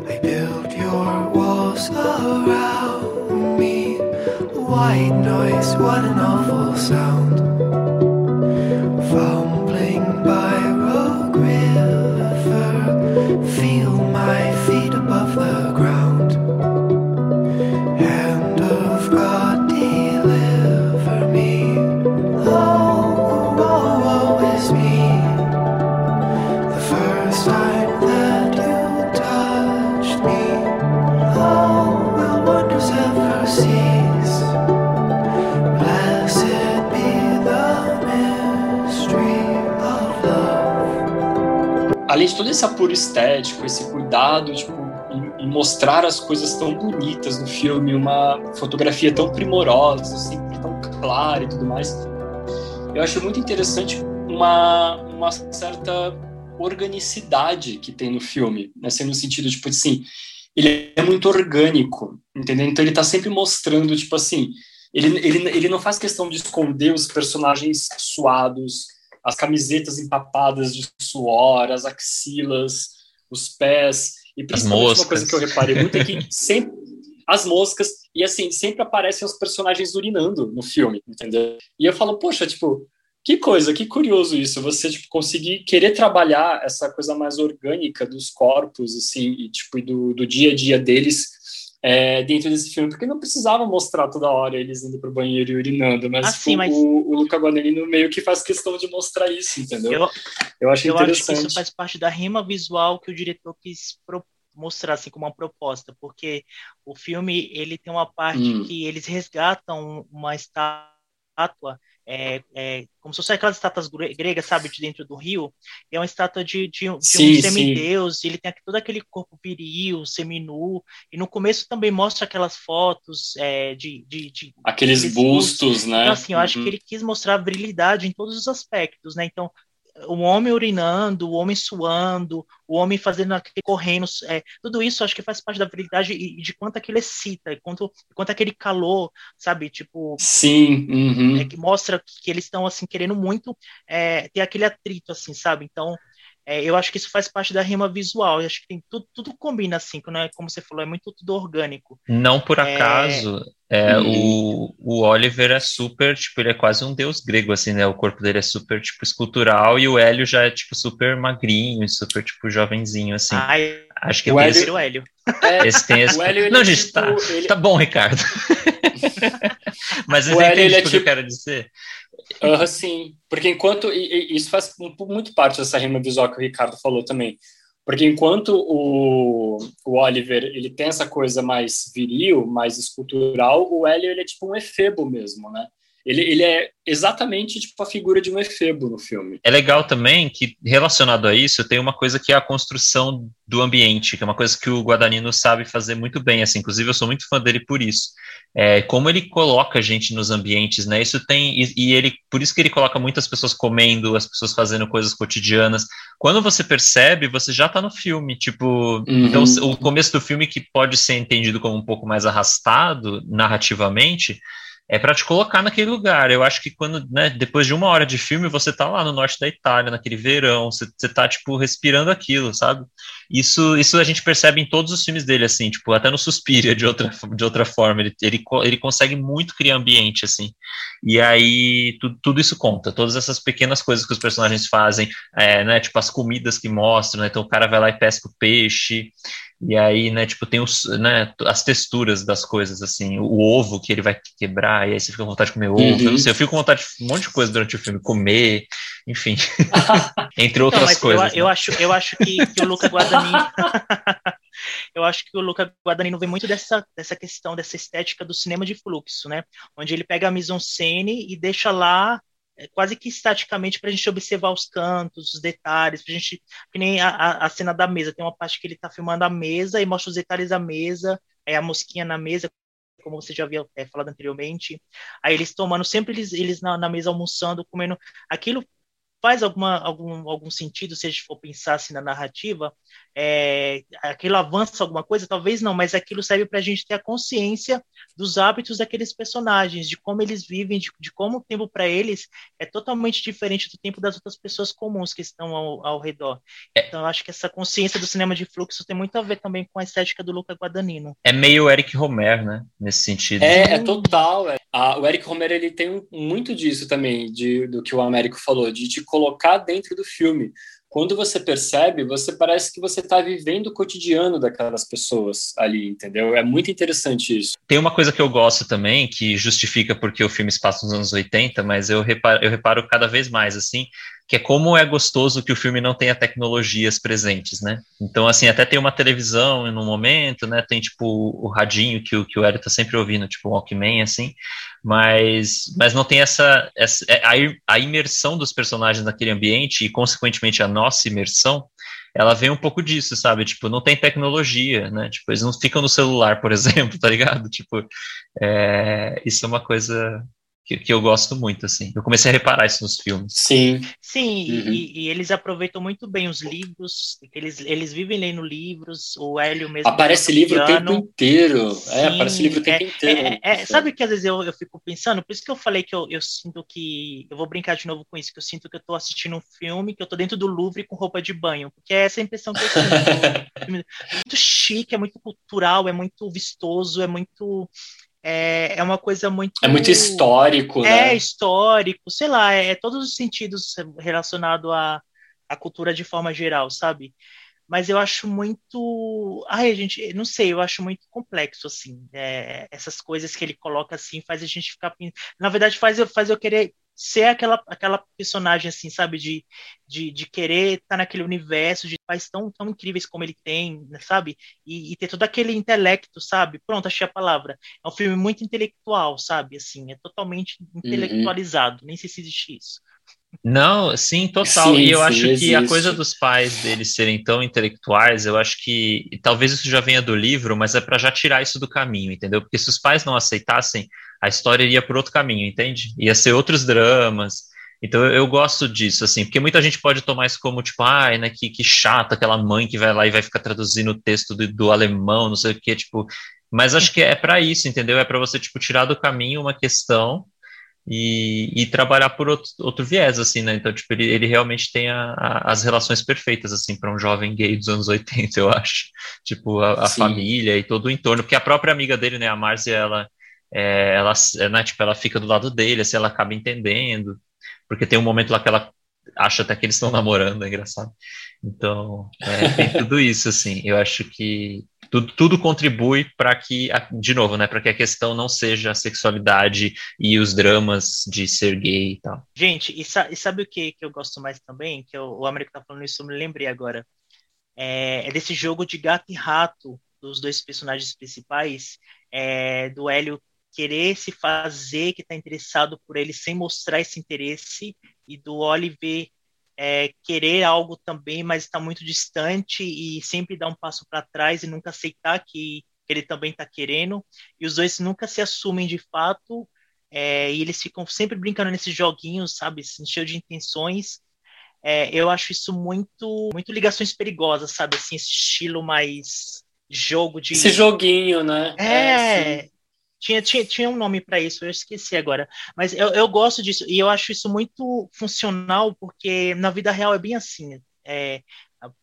I built your walls around me. White noise, what an awful sound. Fumbling Além de todo esse apuro estético, esse cuidado, tipo, em, em mostrar as coisas tão bonitas no filme, uma fotografia tão primorosa, sempre tão clara e tudo mais, eu acho muito interessante uma, uma certa organicidade que tem no filme, né? Assim, no sentido, tipo assim, ele é muito orgânico, entendeu? Então ele tá sempre mostrando, tipo assim, ele, ele, ele não faz questão de esconder os personagens suados, as camisetas empapadas de suor, as axilas, os pés, e principalmente uma coisa que eu reparei muito é que sempre as moscas, e assim, sempre aparecem os personagens urinando no filme, entendeu? E eu falo, poxa, tipo, que coisa, que curioso isso, você tipo, conseguir querer trabalhar essa coisa mais orgânica dos corpos, assim, e tipo, e do, do dia a dia deles é, dentro desse filme, porque não precisava mostrar toda hora eles indo pro banheiro e urinando, mas, Ah, tipo, sim, mas- o, o Luca Guadagnino meio que faz questão de mostrar isso, entendeu? Eu, Eu acho eu acho que interessante. isso faz parte da rima visual que o diretor quis pro- mostrar assim como uma proposta, porque o filme ele tem uma parte Hum. que eles resgatam uma estátua é, é, como se fosse aquelas estátuas gre- gregas, sabe, de dentro do rio, é uma estátua de, de, um- de Sim, um semideus, ele tem todo aquele corpo viril, seminu, e no começo também mostra aquelas fotos é, de, de, de Aqueles aqueles bustos, né? então, assim, eu acho Uhum. que ele quis mostrar virilidade em todos os aspectos, né? Então, o homem urinando, o homem suando, o homem fazendo aquele correndo, é, tudo isso acho que faz parte da virilidade e, de quanto aquilo excita, e quanto, quanto aquele calor, sabe? Tipo, Sim, uhum. é, que mostra que eles estão, assim, querendo muito é, ter aquele atrito, assim, sabe? Então, é, eu acho que isso faz parte da rima visual, eu acho que tem tudo, tudo combina, assim, é, como você falou, é muito tudo orgânico. Não por É. acaso, é, Uhum. o, o Oliver é super, tipo, ele é quase um deus grego, assim, né? O corpo dele é super, tipo, escultural e o Hélio já é, tipo, super magrinho e super, tipo, jovenzinho, assim. Ai, Acho que O tem Hélio- esse, o Hélio. É, esse tem esse... o Hélio, *laughs* Não, é gente, tipo, tá, ele- tá bom, Ricardo. *laughs* Mas *laughs* você entende ele é o que eu tipo- quero dizer? Sim. Porque enquanto. E, e isso faz muito parte dessa rima visual que o Ricardo falou também. Porque enquanto o, o Oliver ele tem essa coisa mais viril, mais escultural, o Hélio ele é tipo um efebo mesmo, né? Ele, ele é exatamente tipo a figura de um efebo no filme. É legal também que, relacionado a isso, tem uma coisa que é a construção do ambiente, que é uma coisa que o Guadagnino sabe fazer muito bem, assim, inclusive eu sou muito fã dele por isso. É, como ele coloca a gente nos ambientes, né? Isso tem. E, e, ele, por isso que ele coloca muitas pessoas comendo, as pessoas fazendo coisas cotidianas. Quando você percebe, você já tá no filme. Tipo, uhum. então o começo do filme, que pode ser entendido como um pouco mais arrastado narrativamente, é para te colocar naquele lugar. Eu acho que quando, né, depois de uma hora de filme, você tá lá no norte da Itália, naquele verão, você, você tá, tipo, respirando aquilo, sabe? Isso, isso a gente percebe em todos os filmes dele, assim, tipo, até no Suspiria, de outra, de outra forma, ele, ele, ele consegue muito criar ambiente, assim. E aí, tu, tudo isso conta, todas essas pequenas coisas que os personagens fazem, é, né, tipo, as comidas que mostram, né, então o cara vai lá e pesca o peixe, e aí, né, tipo, tem os, né, as texturas das coisas, assim, o ovo que ele vai quebrar, e aí você fica com vontade de comer ovo. Uhum. Eu não sei, eu fico com vontade de um monte de coisa durante o filme, comer, enfim. *laughs* Entre outras não, coisas. Eu, né? eu, acho, eu acho que, que o Luca Guadagnino. *laughs* eu acho que o Luca Guadagnino vem muito dessa, dessa questão, dessa estética do cinema de fluxo, né? Onde ele pega a mise-en-scène e deixa lá é, quase que estaticamente para a gente observar os cantos, os detalhes, pra gente, que nem a, a cena da mesa, tem uma parte que ele está filmando a mesa e mostra os detalhes da mesa, é a mosquinha na mesa, como você já havia é, falado anteriormente, aí eles tomando, sempre eles, eles na, na mesa almoçando, comendo, aquilo faz alguma, algum, algum sentido se a gente for pensar assim na narrativa, é, aquilo avança alguma coisa? Talvez não, mas aquilo serve para a gente ter a consciência dos hábitos daqueles personagens, de como eles vivem, de, de como o tempo para eles é totalmente diferente do tempo das outras pessoas comuns que estão ao, ao redor. É. Então, eu acho que essa consciência do cinema de fluxo tem muito a ver também com a estética do Luca Guadagnino. É meio Eric Romer, né? Nesse sentido. É, é total. É. O Eric Romer ele tem muito disso também, de, do que o Américo falou, de te colocar dentro do filme. Quando você percebe, você parece que você está vivendo o cotidiano daquelas pessoas ali, entendeu? É muito interessante isso. Tem uma coisa que eu gosto também, que justifica porque o filme se passa nos anos 80, mas eu reparo, eu reparo cada vez mais, assim, que é como é gostoso que o filme não tenha tecnologias presentes, né? Então, assim, até tem uma televisão no momento, né? Tem, tipo, o radinho que o, que o Eric tá sempre ouvindo, tipo, o Walkman, assim, mas, mas não tem essa, essa é, a, a imersão dos personagens naquele ambiente e, consequentemente, a nossa imersão, ela vem um pouco disso, sabe? Tipo, não tem tecnologia, né? Tipo, eles não ficam no celular, por *laughs* exemplo, tá ligado? Tipo, é, isso é uma coisa que, que, eu gosto muito, assim. Eu comecei a reparar isso nos filmes. Sim. Sim, uhum. e, e, eles aproveitam muito bem os livros, eles, eles vivem lendo livros, o Hélio mesmo. Aparece livro o tempo inteiro. Sim, é, aparece livro o tempo é, inteiro. É, é, sabe que às vezes eu, eu fico pensando, por isso que eu falei que eu, eu sinto que. Eu vou brincar de novo com isso, que eu sinto que eu tô assistindo um filme, que eu tô dentro do Louvre com roupa de banho, porque é essa a impressão que eu sinto. *laughs* é muito chique, é muito cultural, é muito vistoso, é muito é, é uma coisa muito. É muito histórico, é né? É histórico, sei lá, é, é todos os sentidos relacionados à, à cultura de forma geral, sabe? Mas eu acho muito. Ai, gente, não sei, eu acho muito complexo, assim. É, essas coisas que ele coloca assim faz a gente ficar. Na verdade, faz faz eu querer ser aquela, aquela personagem, assim, sabe? De, de, de querer estar tá naquele universo de pais tão, tão incríveis como ele tem, sabe? E, e, ter todo aquele intelecto, sabe? Pronto, achei a palavra. É um filme muito intelectual, sabe? Assim, é totalmente uhum. intelectualizado. Uhum. Nem sei se existe isso. Não, sim, total. Sim, e eu sim, acho existe. que a coisa dos pais deles serem tão intelectuais, eu acho que talvez isso já venha do livro, mas é para já tirar isso do caminho, entendeu? Porque se os pais não aceitassem, a história iria por outro caminho, entende? Ia ser outros dramas. Então eu, eu, gosto disso, assim, porque muita gente pode tomar isso como, tipo, ai, né, que, que chato aquela mãe que vai lá e vai ficar traduzindo o texto do, do alemão, não sei o que, tipo. Mas acho que é para isso, entendeu? É para você, tipo, tirar do caminho uma questão e, e trabalhar por outro, outro viés, assim, né? Então, tipo, ele, ele realmente tem a, a, as relações perfeitas, assim, para um jovem gay dos anos *laughs* 80, eu acho. Tipo, a, a família e todo o entorno, porque a própria amiga dele, né, a Márcia, ela, é, ela, né, tipo, ela fica do lado dele, assim, ela acaba entendendo, porque tem um momento lá que ela acha até que eles estão namorando, é engraçado. Então, é, tem *laughs* tudo isso, assim, eu acho que tudo, tudo contribui para que, de novo, né, para que a questão não seja a sexualidade e os dramas de ser gay e tal. Gente, e, sa e sabe o que, que eu gosto mais também? Que eu, o Américo tá falando isso, eu me lembrei agora. É, é, desse jogo de gato e rato dos dois personagens principais, é, do Hélio querer se fazer que está interessado por ele sem mostrar esse interesse, e do Oliver é, querer algo também, mas está muito distante e sempre dar um passo para trás e nunca aceitar que ele também está querendo. E os dois nunca se assumem de fato, é, e eles ficam sempre brincando nesses joguinhos, sabe, cheio de intenções. É, eu acho isso muito, muito ligações perigosas, sabe, assim, esse estilo mais jogo de. Esse joguinho, né? É, é tinha, tinha, tinha um nome para isso, eu esqueci agora. Mas eu, eu gosto disso, e eu acho isso muito funcional, porque na vida real é bem assim. É,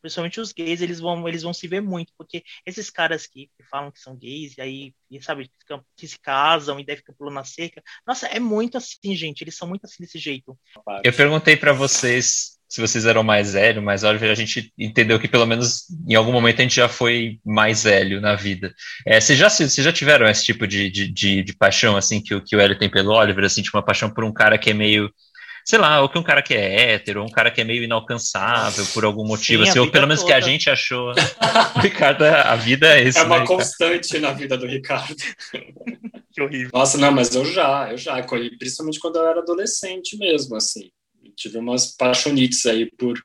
principalmente os gays, eles vão, eles vão se ver muito, porque esses caras que, que falam que são gays, e aí, e, sabe, ficam, que se casam e daí ficam pulando na cerca. Nossa, é muito assim, gente, eles são muito assim desse jeito. Eu perguntei para vocês se vocês eram mais velhos, mas olha, a gente entendeu que pelo menos em algum momento a gente já foi mais velho na vida. É, vocês, já, vocês já tiveram esse tipo de, de, de, de paixão, assim, que, que o Hélio tem pelo Oliver, assim, tipo uma paixão por um cara que é meio sei lá, ou que um cara que é hétero, ou um cara que é meio inalcançável por algum motivo, Sim, assim, ou pelo menos toda. que a gente achou. *laughs* Ricardo, a vida é esse. É uma né, constante na vida do Ricardo. que horrível. Nossa, não, mas eu já, eu já, principalmente quando eu era adolescente mesmo, assim tive umas paixonites aí por,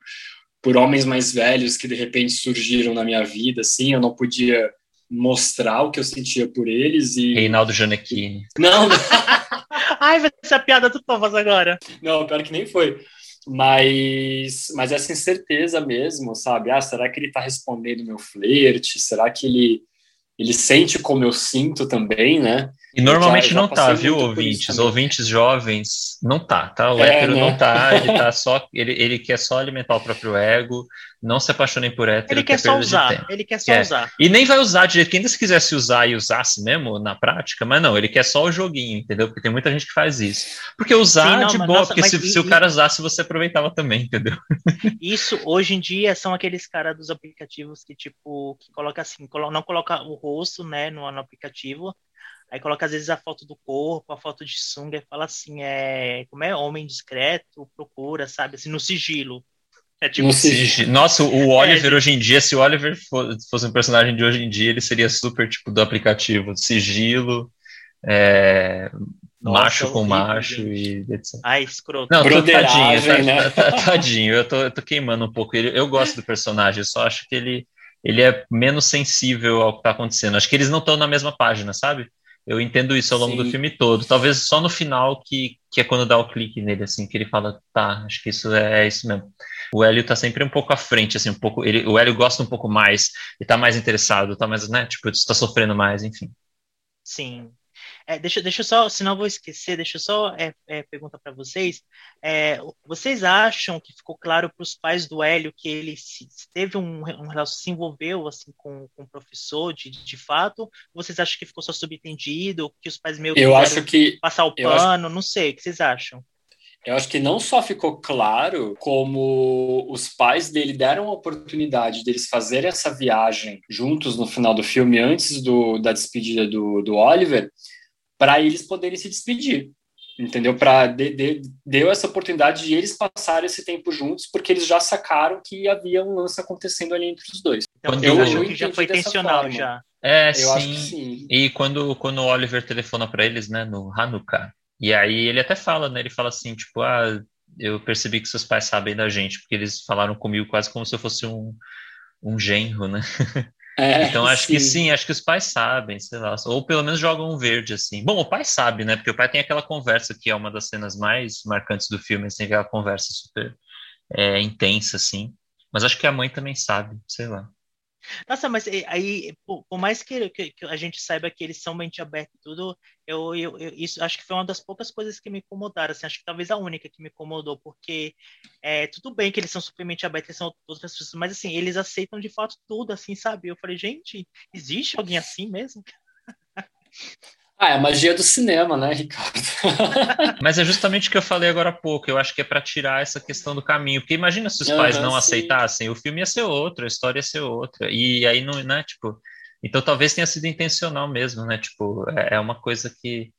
por homens mais velhos que de repente surgiram na minha vida, assim, eu não podia mostrar o que eu sentia por eles e... Reinaldo Janequini. Não, não. *laughs* Ai, vai ser a piada do Thomas agora. Não, pior que nem foi. Mas, mas essa incerteza mesmo, sabe? Ah, será que ele tá respondendo meu flerte? Será que ele, ele sente como eu sinto também, né? E normalmente não tá, viu, ouvintes? Ouvintes jovens, não tá, tá? O é, hétero né? não tá, ele tá *laughs* só, ele, ele quer só alimentar o próprio ego, não se apaixonem por hétero. Ele quer só usar, ele quer só é. usar. E nem vai usar direito, quem se quisesse usar e usasse mesmo na prática, mas não, ele quer só o joguinho, entendeu? Porque tem muita gente que faz isso. Porque usar Sim, não, de boa, nossa, porque se, e, se, o cara usasse, você aproveitava também, entendeu? *laughs* Isso, hoje em dia, são aqueles caras dos aplicativos que, tipo, que coloca assim, não coloca o rosto, né, no, no aplicativo, Aí coloca às vezes a foto do corpo, a foto de sunga e fala assim, é, como é homem discreto, procura, sabe, assim, no sigilo. É tipo no sigilo. Nossa, o *laughs* Oliver é, hoje em dia, se o Oliver fosse um personagem de hoje em dia, ele seria super tipo do aplicativo, sigilo, é, Nossa, macho com macho e etc. Ai, escroto. Não, tô, tadinho, tá, né? *laughs* Tadinho, eu tô, eu tô queimando um pouco ele. Eu gosto do personagem, eu só acho que ele, ele é menos sensível ao que tá acontecendo. Acho que eles não estão na mesma página, sabe? Eu entendo isso ao longo Sim. do filme todo. Talvez só no final que, que é quando dá o clique nele, assim, que ele fala, tá, acho que isso é, é isso mesmo. O Hélio tá sempre um pouco à frente, assim, um pouco. Ele, o Hélio gosta um pouco mais, ele tá mais interessado, tá mais, né? Tipo, está sofrendo mais, enfim. Sim, é, deixa, deixa eu só, senão eu vou esquecer, deixa eu só é, é, perguntar para vocês. É, vocês acham que ficou claro para os pais do Hélio que ele se, teve um, um se envolveu assim com, com o professor de, de fato? Ou vocês acham que ficou só subentendido, que os pais meio eu acho que passar o pano? Acho... Não sei, o que vocês acham? Eu acho que não só ficou claro, como os pais dele deram a oportunidade deles fazerem essa viagem juntos no final do filme, antes do, da despedida do, do Oliver, para eles poderem se despedir, entendeu? Para de, de, deu essa oportunidade de eles passarem esse tempo juntos, porque eles já sacaram que havia um lance acontecendo ali entre os dois. Então, eu, eu que já foi intencional já. É, sim. sim. E quando, quando o Oliver telefona para eles, né, no Hanukkah, e aí ele até fala, né, ele fala assim, tipo, ah, eu percebi que seus pais sabem da gente, porque eles falaram comigo quase como se eu fosse um, um genro, né? *laughs* É, então acho sim. que sim, acho que os pais sabem, sei lá, ou pelo menos jogam um verde assim. Bom, o pai sabe, né? Porque o pai tem aquela conversa que é uma das cenas mais marcantes do filme, assim, aquela conversa super é, intensa assim. Mas acho que a mãe também sabe, sei lá. Nossa, mas eh, aí, por, mais que, que, que, a gente saiba que eles são mente aberta e tudo, eu, eu, eu, isso acho que foi uma das poucas coisas que me incomodaram, assim, acho que talvez a única que me incomodou, porque é, tudo bem que eles são supermente abertos, eles são outras pessoas, mas assim, eles aceitam de fato tudo, assim, sabe? Eu falei, gente, existe alguém assim mesmo? *laughs* Ah, é a magia do cinema, né, Ricardo? *laughs* Mas é justamente o que eu falei agora há pouco. Eu acho que é para tirar essa questão do caminho. Porque imagina se os uhum, pais não sim. aceitassem, o filme ia ser outro, a história ia ser outra. E aí não, né, tipo. Então talvez tenha sido intencional mesmo, né? Tipo, é, é uma coisa que.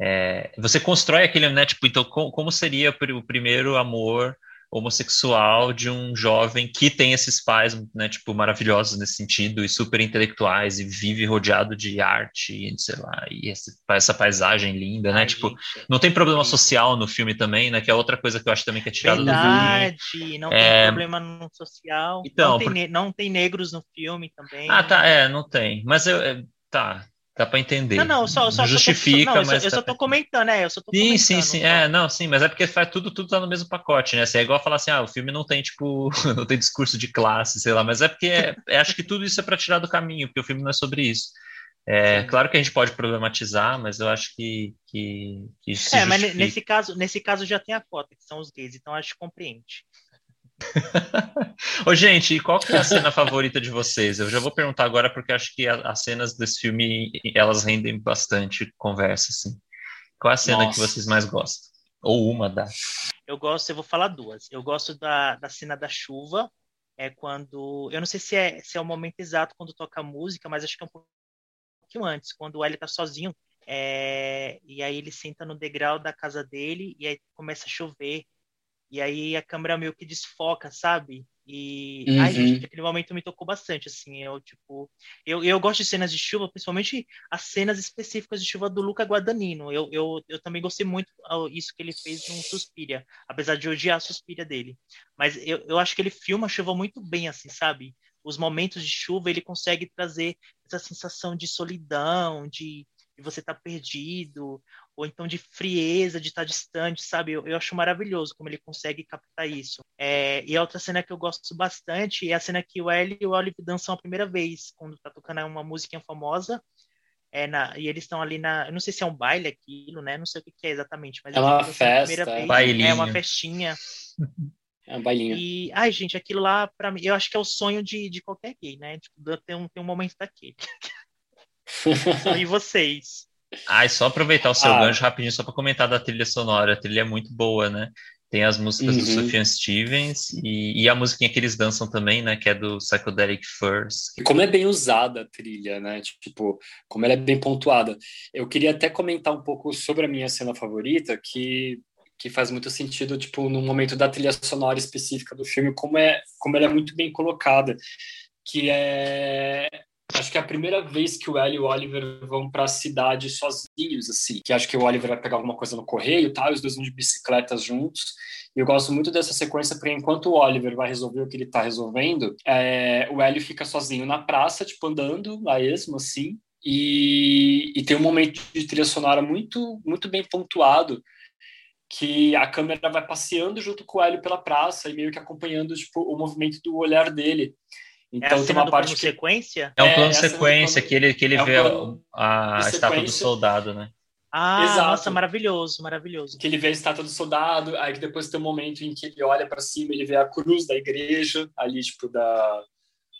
É, você constrói aquele, né? Tipo, então, como seria o primeiro amor homossexual de um jovem que tem esses pais, né, tipo, maravilhosos nesse sentido e super intelectuais e vive rodeado de arte, sei lá, e essa, essa paisagem linda, né? Ai, tipo, gente, não tem problema social no filme também, né? Que é outra coisa que eu acho também que é tirado Verdade, do filme. não é... tem problema no social. Então, não, tem, por... não tem negros no filme também. Ah, tá, é, não tem. Mas eu, é, tá, Dá para entender. Não, não, só, só justifica, só, não, mas eu, só, eu só tô comentando, é, eu só tô Sim, sim, sim. É, não, sim, mas é porque faz tudo, tudo tá no mesmo pacote, né? Assim, é igual falar assim, ah, o filme não tem tipo, *laughs* não tem discurso de classe, sei lá, mas é porque é, é, acho que tudo isso é para tirar do caminho, porque o filme não é sobre isso. É, claro que a gente pode problematizar, mas eu acho que, que, que isso É, mas nesse caso, nesse caso já tem a cota, que são os gays, então acho que compreende. *laughs* Ô, gente, e qual que é a cena favorita de vocês? Eu já vou perguntar agora porque acho que a, as cenas desse filme elas rendem bastante conversa, assim. Qual é a cena Nossa. que vocês mais gostam? Ou uma da? Eu gosto, eu vou falar duas. Eu gosto da, da cena da chuva, é quando, eu não sei se é, se é o momento exato quando toca a música, mas acho que é um pouquinho antes, quando o L tá sozinho, é, e aí ele senta no degrau da casa dele e aí começa a chover e aí a câmera meio que desfoca, sabe? E uhum. ai, gente, aquele momento me tocou bastante, assim, eu tipo, eu, eu gosto de cenas de chuva, principalmente as cenas específicas de chuva do Luca Guadagnino. Eu, eu, eu também gostei muito isso que ele fez no Suspiria, apesar de odiar a Suspiria dele. Mas eu, eu acho que ele filma a chuva muito bem, assim, sabe? Os momentos de chuva ele consegue trazer essa sensação de solidão, de, de você estar tá perdido, ou então de frieza, de estar distante, sabe? Eu, eu acho maravilhoso como ele consegue captar isso. É, e a outra cena que eu gosto bastante é a cena que o Ellie e o Olive dançam a primeira vez, quando tá tocando uma musiquinha famosa. É na, e eles estão ali na. Eu não sei se é um baile aquilo, né? Não sei o que, que é exatamente. Mas é uma festa. Vez. É uma festinha. É um bailinho. E, ai, gente, aquilo lá, para mim, eu acho que é o sonho de, de qualquer gay, né? Tipo, tem um, tem um momento daquele. *laughs* e vocês? Ah, e só aproveitar o seu ah. gancho rapidinho, só para comentar da trilha sonora. A trilha é muito boa, né? Tem as músicas uhum. do Sufjan Stevens e, e, a musiquinha que eles dançam também, né? Que é do Psychedelic Furs. Como é bem usada a trilha, né? Tipo, como ela é bem pontuada. Eu queria até comentar um pouco sobre a minha cena favorita, que, que faz muito sentido, tipo, no momento da trilha sonora específica do filme, como, é, como ela é muito bem colocada. Que é acho que é a primeira vez que o Ellie e o Oliver vão para a cidade sozinhos, assim. Que acho que o Oliver vai pegar alguma coisa no correio tal, os dois vão de bicicletas juntos. E eu gosto muito dessa sequência, porque enquanto o Oliver vai resolver o que ele está resolvendo, é, o Ellie fica sozinho na praça, tipo, andando a esmo, assim. E, e tem um momento de trilha sonora muito, muito bem pontuado, que a câmera vai passeando junto com o Hélio pela praça e meio que acompanhando tipo, o movimento do olhar dele. Então é tem uma parte que... sequência? É um plano é, sequência que ele que ele é vê a, a estátua do soldado, né? Ah, Exato. nossa, maravilhoso, maravilhoso. Que ele vê a estátua do soldado, aí depois tem um momento em que ele olha para cima, ele vê a cruz da igreja, ali tipo da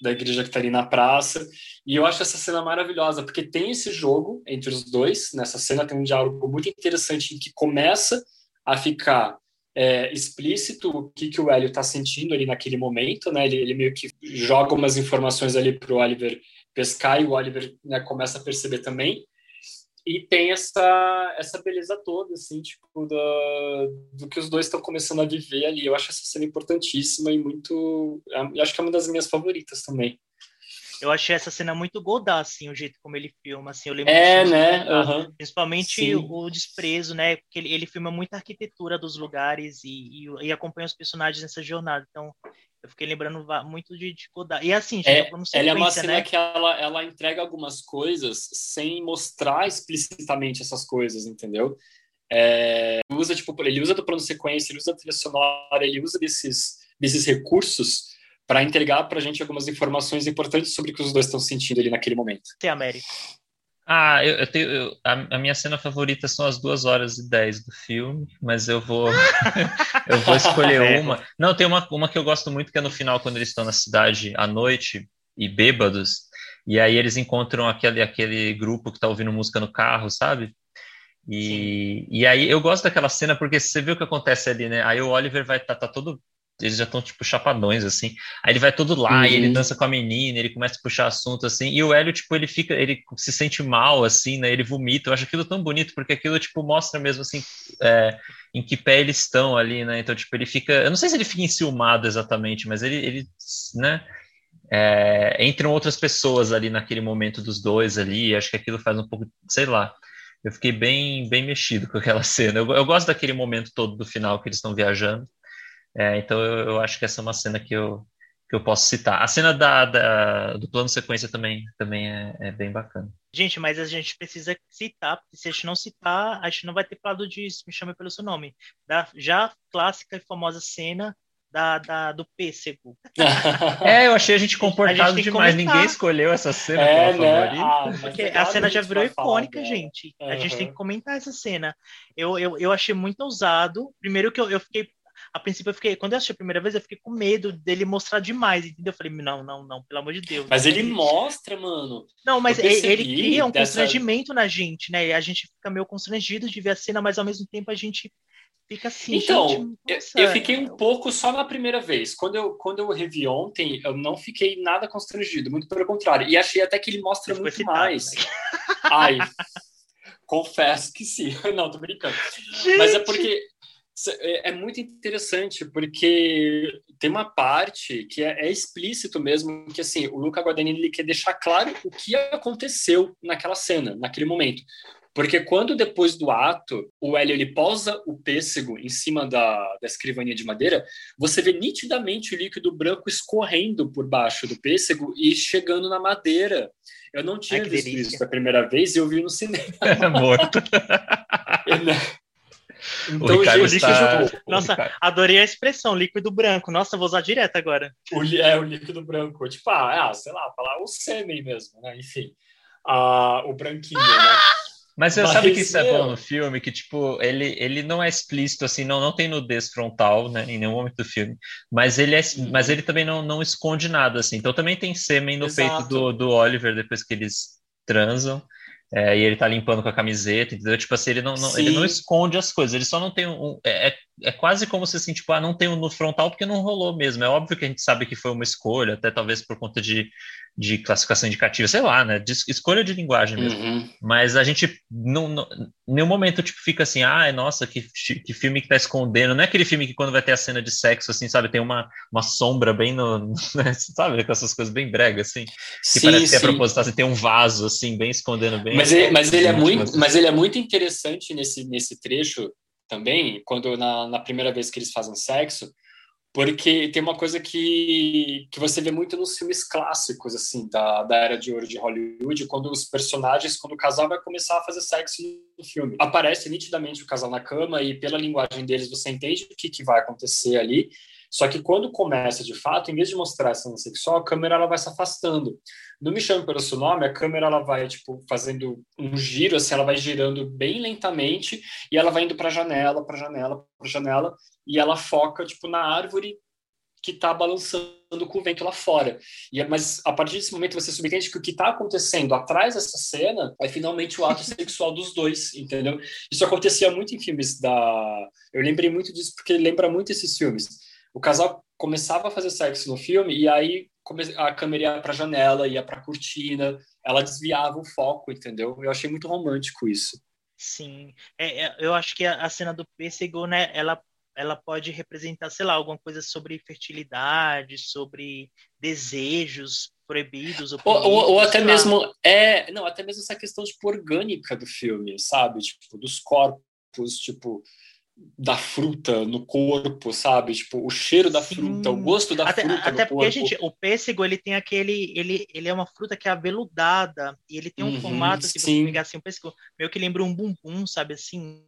da igreja que está ali na praça. E eu acho essa cena maravilhosa, porque tem esse jogo entre os dois. Nessa cena tem um diálogo muito interessante em que começa a ficar é, explícito o que, que o Hélio está sentindo ali naquele momento, né? Ele, ele meio que joga umas informações ali para o Oliver pescar e o Oliver né, começa a perceber também. E tem essa, essa beleza toda, assim, tipo, do, do que os dois estão começando a viver ali. Eu acho essa cena importantíssima e muito. Eu acho que é uma das minhas favoritas também. Eu achei essa cena muito Godard, assim, o jeito como ele filma, assim, eu lembro É, né? Uhum. Principalmente Sim. o desprezo, né? Porque ele, ele filma muita arquitetura dos lugares e, e, e, acompanha os personagens nessa jornada. Então, eu fiquei lembrando muito de, de Godard. E assim, é, ela é uma cena né? que ela, ela entrega algumas coisas sem mostrar explicitamente essas coisas, entendeu? É, usa, tipo, ele usa do plano sequência, ele usa a trilha sonora, ele usa desses, desses recursos para entregar para a gente algumas informações importantes sobre o que os dois estão sentindo ali naquele momento. Tem América. Ah, eu, eu tenho. Eu, a, a, minha cena favorita são as duas horas e dez do filme, mas eu vou. *laughs* eu vou escolher uma. Não, tem uma, uma que eu gosto muito, que é no final, quando eles estão na cidade à noite e bêbados, e aí eles encontram aquele, aquele grupo que está ouvindo música no carro, sabe? E, e aí eu gosto daquela cena porque você vê o que acontece ali, né? Aí o Oliver vai estar tá, tá todo eles já estão, tipo, chapadões, assim. Aí ele vai todo lá uhum. e ele uhum. dança com a menina, ele começa a puxar assunto, assim. E o Hélio, tipo, ele fica, ele se sente mal, assim, né? Ele vomita. Eu acho aquilo tão bonito, porque aquilo, tipo, mostra mesmo, assim, é, em que pé eles estão ali, né? Então, tipo, ele fica. Eu não sei se ele fica enciumado exatamente, mas ele, ele né? É, entram outras pessoas ali naquele momento dos dois ali, acho que aquilo faz um pouco, sei lá. Eu fiquei bem, bem mexido com aquela *laughs* cena. Eu, eu gosto daquele momento todo do final que eles estão viajando. É, então eu, eu, acho que essa é uma cena que eu, que eu posso citar. A cena da, da do plano sequência também, também é, é, bem bacana. Gente, mas a gente precisa citar, porque se a gente não citar, a gente não vai ter falado disso, me chame pelo seu nome. Da já clássica e famosa cena da, da, do pêssego. *laughs* é, eu achei a gente comportado a gente demais. Ninguém escolheu essa cena é, como né? Ah, porque a cena já virou icônica, gente. Uhum. A gente tem que comentar essa cena. Eu, eu, eu achei muito ousado. Primeiro que eu, eu fiquei a princípio eu fiquei, quando eu assisti a primeira vez, eu fiquei com medo dele mostrar demais, entendeu? Eu falei, não, não, não, pelo amor de Deus. Mas ele mostra, mano. Não, mas ele cria um dessa... constrangimento na gente, né? A gente fica meio constrangido de ver a cena, mas ao mesmo tempo a gente fica assim. Então, gente, eu, eu, fiquei um pouco só na primeira vez. Quando eu, quando eu revi ontem, eu não fiquei nada constrangido, muito pelo contrário. E achei até que ele mostra muito citado, mais. Né? Ai, *laughs* confesso que sim. *laughs* Não, tô brincando. Gente. Mas é porque é, é muito interessante porque tem uma parte que é, é, explícito mesmo que assim o Luca Guadagnini ele quer deixar claro o que aconteceu naquela cena, naquele momento. Porque quando depois do ato o Hélio ele posa o pêssego em cima da, da escrivaninha de madeira, você vê nitidamente o líquido branco escorrendo por baixo do pêssego e chegando na madeira. Eu não tinha Ai, visto delícia. isso da primeira vez e eu vi no cinema. *laughs* Morto. *laughs* Então, o Ricardo está... Nossa, Ricardo. adorei a expressão, líquido branco. Nossa, vou usar direto agora. O, é, o líquido branco. Tipo, ah, sei lá, falar o sêmen mesmo, né? Enfim. Ah, o branquinho, né? Mas você Mas, sabe que isso é bom no filme, que tipo, ele, ele não é explícito, assim, não, não tem nudez frontal, né, em nenhum momento do filme, mas ele, é, uhum. mas ele também não, não esconde nada, assim, então também tem sêmen no Exato. peito do, do Oliver depois que eles transam, é, e ele tá limpando com a camiseta, entendeu? Tipo assim, ele não, não ele não esconde as coisas, ele só não tem um. É, é, quase como se assim, tipo, ah, não tem um no frontal porque não rolou mesmo. É óbvio que a gente sabe que foi uma escolha, até talvez por conta de, de classificação indicativa, sei lá, né? De escolha de linguagem mesmo. Uhum. Mas a gente não, não, em nenhum momento tipo, fica assim, ah, nossa, que, que filme que tá escondendo. Não é aquele filme que quando vai ter a cena de sexo, assim, sabe, tem uma, uma sombra bem no. Né? *laughs* sabe, com essas coisas bem bregas, assim. Que sim, parece sim. que é proposital, assim, tem um vaso, assim, bem escondendo bem. Mas ele, mas ele é muito, assim. mas ele é muito interessante nesse, nesse trecho também, quando na, na primeira vez que eles fazem sexo porque tem uma coisa que, que você vê muito nos filmes clássicos, assim, da, da era de ouro de Hollywood, quando os personagens, quando o casal vai começar a fazer sexo no filme. Aparece nitidamente o casal na cama e pela linguagem deles você entende o que, que vai acontecer ali, só que quando começa de fato, em vez de mostrar a cena sexual, a câmera ela vai se afastando. No Me Chame Pelo Seu Nome, a câmera ela vai tipo fazendo um giro, assim, ela vai girando bem lentamente e ela vai indo para janela, para janela, para janela e ela foca tipo na árvore que está balançando com o vento lá fora. E, é, mas a partir desse momento você subentende que o que está acontecendo atrás dessa cena é finalmente o ato *laughs* sexual dos dois, entendeu? Isso acontecia muito em filmes da. Eu lembrei muito disso porque lembra muito esses filmes o casal começava a fazer sexo no filme e aí a câmera ia para a janela, ia para a cortina, ela desviava o foco, entendeu? Eu achei muito romântico isso. Sim, é, é, eu acho que a, a, cena do pêssego, né, ela, ela pode representar, sei lá, alguma coisa sobre fertilidade, sobre desejos proibidos. Ou, ou, ou até mesmo, é, não, até mesmo essa questão tipo, orgânica do filme, sabe? Tipo, dos corpos, tipo, da fruta no corpo, sabe? Tipo, o cheiro da Sim. fruta, o gosto da até, fruta até porque, corpo. gente, o pêssego, ele tem aquele... Ele, ele é uma fruta que é aveludada e ele tem um uhum, formato, se você pegar assim, um pêssego, meio que lembra um bumbum, sabe? Assim...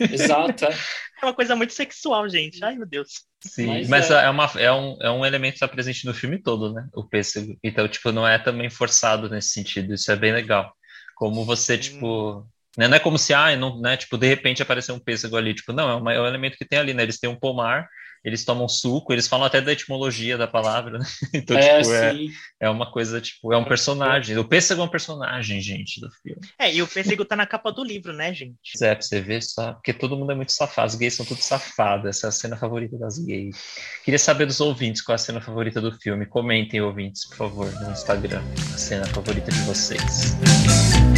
Exato. É. *laughs* é uma coisa muito sexual, gente. Ai, meu Deus. Sim, mas, mas é. é. uma, é, um, é um elemento que está presente no filme todo, né? O pêssego. Então, tipo, não é também forçado nesse sentido. Isso é bem legal. Como você, tipo, né? Não é como se, ah, não, né, tipo, de repente apareceu um pêssego ali. Tipo, não, é, uma, é um elemento que tem ali, né? Eles têm um pomar, eles tomam suco, eles falam até da etimologia da palavra, né? *laughs* Então, é, tipo, é, é, uma coisa, tipo, é um personagem. O pêssego é um personagem, gente, do filme. É, e o pêssego tá na capa do livro, né, gente? É, pra você ver só, porque todo mundo é muito safado, os gays são todos safados, essa é a cena favorita das gays. Queria saber dos ouvintes qual é a cena favorita do filme. Comentem, ouvintes, por favor, no Instagram, a cena favorita de vocês. Música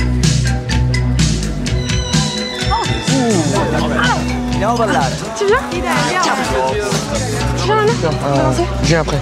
Viens, on va là. Tu viens? Tu viens là? Euh, je viens après.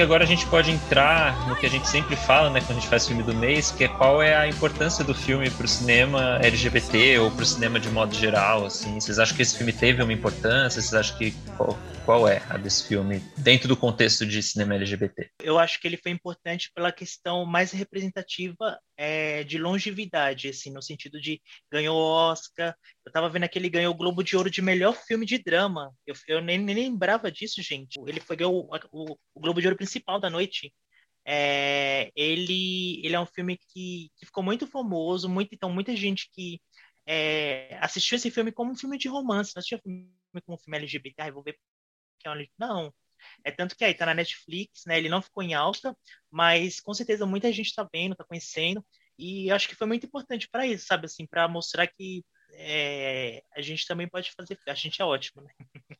Que agora a gente pode entrar no que a gente sempre fala, né, quando a gente faz filme do mês, que é qual é a importância do filme para o cinema LGBT ou para o cinema de modo geral, assim. Vocês acham que esse filme teve uma importância? Vocês acham que qual, qual é a desse filme dentro do contexto de cinema LGBT? Eu acho que ele foi importante pela questão mais representativa é, de longevidade, assim, no sentido de ganhou Oscar. Eu tava vendo que ele ganhou o Globo de Ouro de melhor filme de drama. Eu, eu nem, nem lembrava disso, gente. Ele foi ganhou o, o, o Globo de Ouro principal da noite. É, ele, ele é um filme que, que ficou muito famoso, muito, então muita gente que é, assistiu esse filme como um filme de romance, não assistiu o filme como um filme LGBT, ah, vou ver que é um... Não, é tanto que aí tá na Netflix, né? Ele não ficou em alta, mas com certeza muita gente está vendo, está conhecendo, e acho que foi muito importante para isso, sabe? Assim, para mostrar que é, a gente também pode fazer, a gente é ótimo, né? *laughs*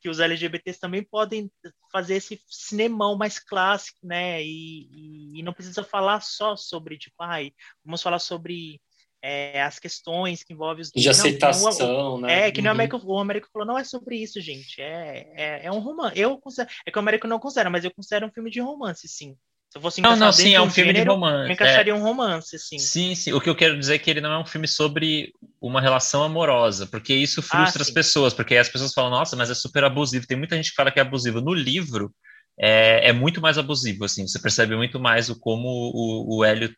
que os LGBTs também podem fazer esse cinemão mais clássico, né? E, e, e não precisa falar só sobre, tipo, ai, vamos falar sobre é, as questões que envolvem os de não, aceitação, não, né? É, que uhum. o, Américo, o Américo falou, não é sobre isso, gente. É, é, é um romance. Eu considero, é que o Américo não considera, mas eu considero um filme de romance, sim. Se eu fosse não, não, sim, é um, filme gênero, de romance. Eu encaixaria é. um romance, sim. Sim, sim. O que eu quero dizer é que ele não é um filme sobre uma relação amorosa, porque isso frustra ah, as pessoas, porque as pessoas falam, nossa, mas é super abusivo. Tem muita gente que fala que é abusivo. No livro, é, é muito mais abusivo, assim. Você percebe muito mais o como o, o Hélio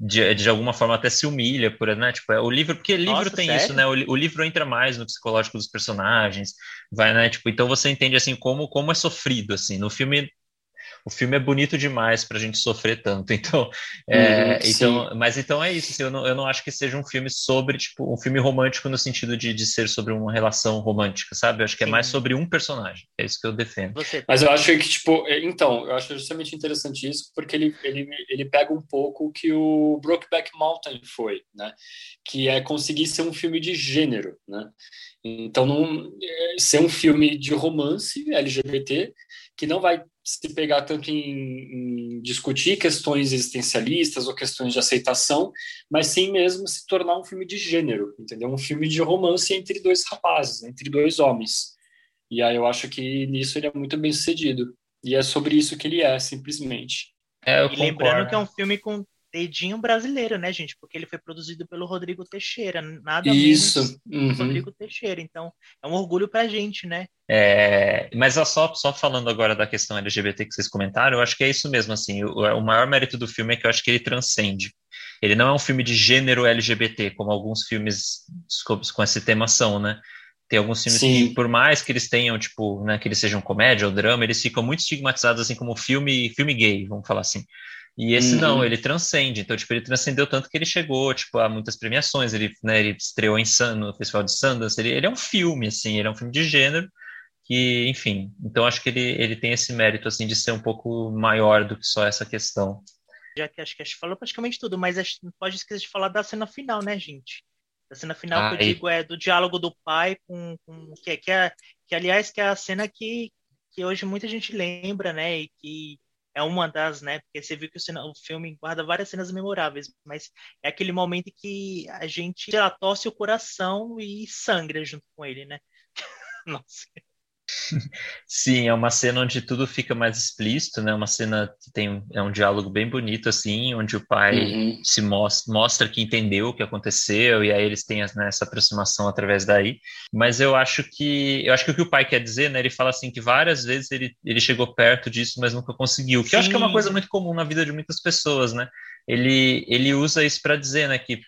de, de alguma forma até se humilha por né tipo é, o livro porque livro Nossa, tem sério? isso né o, o, livro entra mais no psicológico dos personagens vai né tipo então você entende assim como como é sofrido assim no filme o filme é bonito demais para a gente sofrer tanto. *laughs* Então, é, uhum, então mas então é isso. Assim, eu, não, eu não acho que seja um filme sobre, tipo, um filme romântico no sentido de, de ser sobre uma relação romântica, sabe? Eu acho que é sim. é mais sobre um personagem. É isso que eu defendo. Você... Mas eu acho que, tipo, é, então, eu acho justamente interessante isso, porque ele, ele, ele pega um pouco o que o Brokeback Mountain foi, né? Que é conseguir ser um filme de gênero, né? Então, não, é, ser um filme de romance LGBT que não vai se pegar tanto em, em, discutir questões existencialistas ou questões de aceitação, mas sim mesmo se tornar um filme de gênero, entendeu? Um filme de romance entre dois rapazes, entre dois homens. E aí eu acho que nisso ele é muito bem sucedido. E é sobre isso que ele é, simplesmente. É, e lembrando que é um filme com dedinho brasileiro, né, gente? Porque ele foi produzido pelo Rodrigo Teixeira, nada Isso. menos uhum. Rodrigo Teixeira. Então, é um orgulho pra gente, né? É, mas só, só falando agora da questão LGBT que vocês comentaram, eu acho que é isso mesmo, assim, o, o maior mérito do filme é que eu acho que ele transcende. Ele não é um filme de gênero LGBT, como alguns filmes com, com esse tema são, né? Tem alguns filmes Sim. que, por mais que eles tenham, tipo, né, que eles sejam comédia ou drama, eles ficam muito estigmatizados, assim, como filme, filme gay, vamos falar assim. E esse uhum. não, ele transcende. Então, tipo, ele transcendeu tanto que ele chegou, tipo, a muitas premiações. Ele, né, ele estreou em Sun, no Festival de Sundance. Ele, ele é um filme, assim, ele é um filme de gênero que, enfim. Então, acho que ele, ele tem esse mérito, assim, de ser um pouco maior do que só essa questão. Já que acho que a gente falou praticamente tudo, mas a gente não pode esquecer de falar da cena final, né, gente? A cena final ah, que eu e... digo é do diálogo do pai com, com que, que, é, que, aliás, que é a cena que, que hoje muita gente lembra, né, e que é uma das, né? Porque você viu que o, filme guarda várias cenas memoráveis, mas é aquele momento que a gente ela torce o coração e sangra junto com ele, né? *laughs* Nossa. Sim, é uma cena onde tudo fica mais explícito, né? Uma cena que tem é um diálogo bem bonito assim, onde o pai uhum. se mostra, mostra que entendeu o que aconteceu e aí eles têm né, essa aproximação através daí. Mas eu acho que eu acho que o que o pai quer dizer, né? Ele fala assim que várias vezes ele, ele chegou perto disso, mas nunca conseguiu. Que eu acho que é uma coisa muito comum na vida de muitas pessoas, né? Ele ele usa isso para dizer, né, que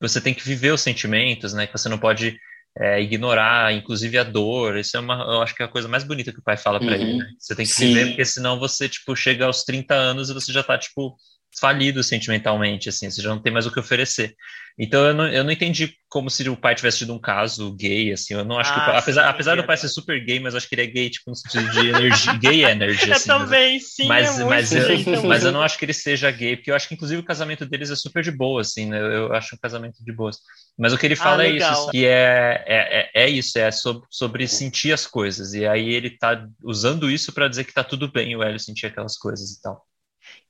você tem que viver os sentimentos, né? Que você não pode é, ignorar, inclusive a dor. Isso é uma, eu acho que é a coisa mais bonita que o pai fala para uhum. ele. Né? Você tem que Sim. viver, porque senão você tipo chega aos 30 anos e você já tá tipo falido sentimentalmente, assim, você já não tem mais o que oferecer. Então eu não, eu não entendi como se o pai tivesse tido um caso gay, assim, eu não acho ah, que, pai, apesar, sim, apesar do pai ser super gay, mas acho que ele é gay, tipo, no sentido de energia, *laughs* gay energy, assim. Eu também, sim, mas, é mas, eu, mas eu não acho que ele seja gay, porque eu acho que, inclusive, o casamento deles é super de boa, assim, né, eu, eu acho um casamento de boas. Mas o que ele ah, fala ah, é isso, assim, que é, é, é, é, isso, é sobre, sobre sentir as coisas, e aí ele tá usando isso para dizer que tá tudo bem o Hélio sentir aquelas coisas e tal.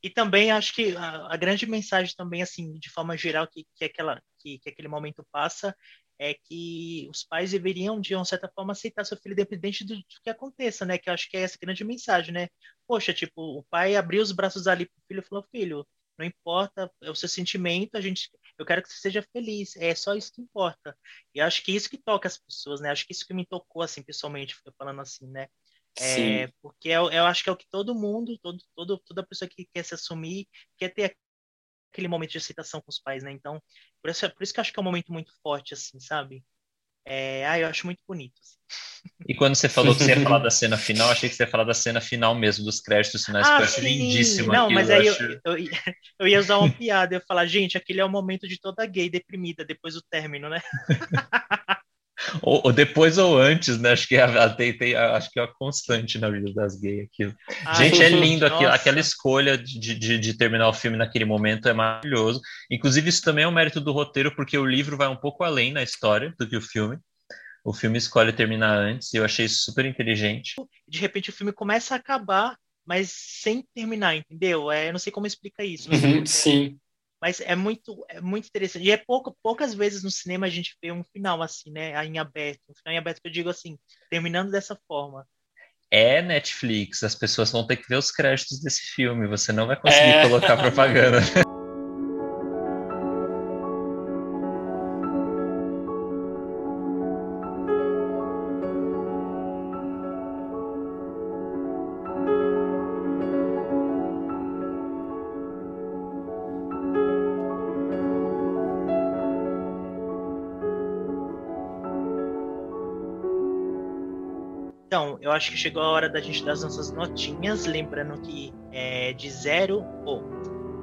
E também acho que a, a, grande mensagem também, assim, de forma geral, que, que, aquela, que, que aquele momento passa, é que os pais deveriam, de uma certa forma, aceitar seu filho independente do, do, que aconteça, né? Que eu acho que é essa grande mensagem, né? Poxa, tipo, o pai abriu os braços ali pro filho e falou, filho, não importa o seu sentimento, a gente, eu quero que você seja feliz, é só isso que importa. E acho que isso que toca as pessoas, né? Acho que isso que me tocou, assim, pessoalmente, falando assim, né? É, porque eu, eu, acho que é o que todo mundo, todo, todo, toda pessoa que quer se assumir, quer ter aquele momento de aceitação com os pais, né? Então, por isso, por isso que eu acho que é um momento muito forte, assim, sabe? É, ah, eu acho muito bonito. Assim. E quando você falou que você ia falar da *laughs* cena final, achei que você ia falar da cena final mesmo, dos créditos finais, ah, que eu acho lindíssimo. Não, mas aí eu, acho... eu, eu, *laughs* eu, ia usar uma piada, eu ia falar, gente, aquele é o momento de toda gay deprimida depois do término, né? *laughs* ou, ou, depois ou antes, né? Acho que a, tem, tem, acho que é a constante na vida das gays aquilo. Ai, Gente, é lindo aquilo, aquela escolha de, de, de, terminar o filme naquele momento é maravilhoso. Inclusive, isso também é um mérito do roteiro, porque o livro vai um pouco além na história do que o filme. O filme escolhe terminar antes, e eu achei isso super inteligente. De repente o filme começa a acabar, mas sem terminar, entendeu? É, eu não sei como explica isso. Uhum, sim. Mas é muito, é muito interessante. E é pouco, poucas vezes no cinema a gente vê um final assim, né? Em aberto. Um final em aberto que eu digo assim, terminando dessa forma. É Netflix, as pessoas vão ter que ver os créditos desse filme. Você não vai *laughs* conseguir é... colocar propaganda. *laughs* acho que chegou a hora da gente dar as nossas notinhas, lembrando que é de zero, ou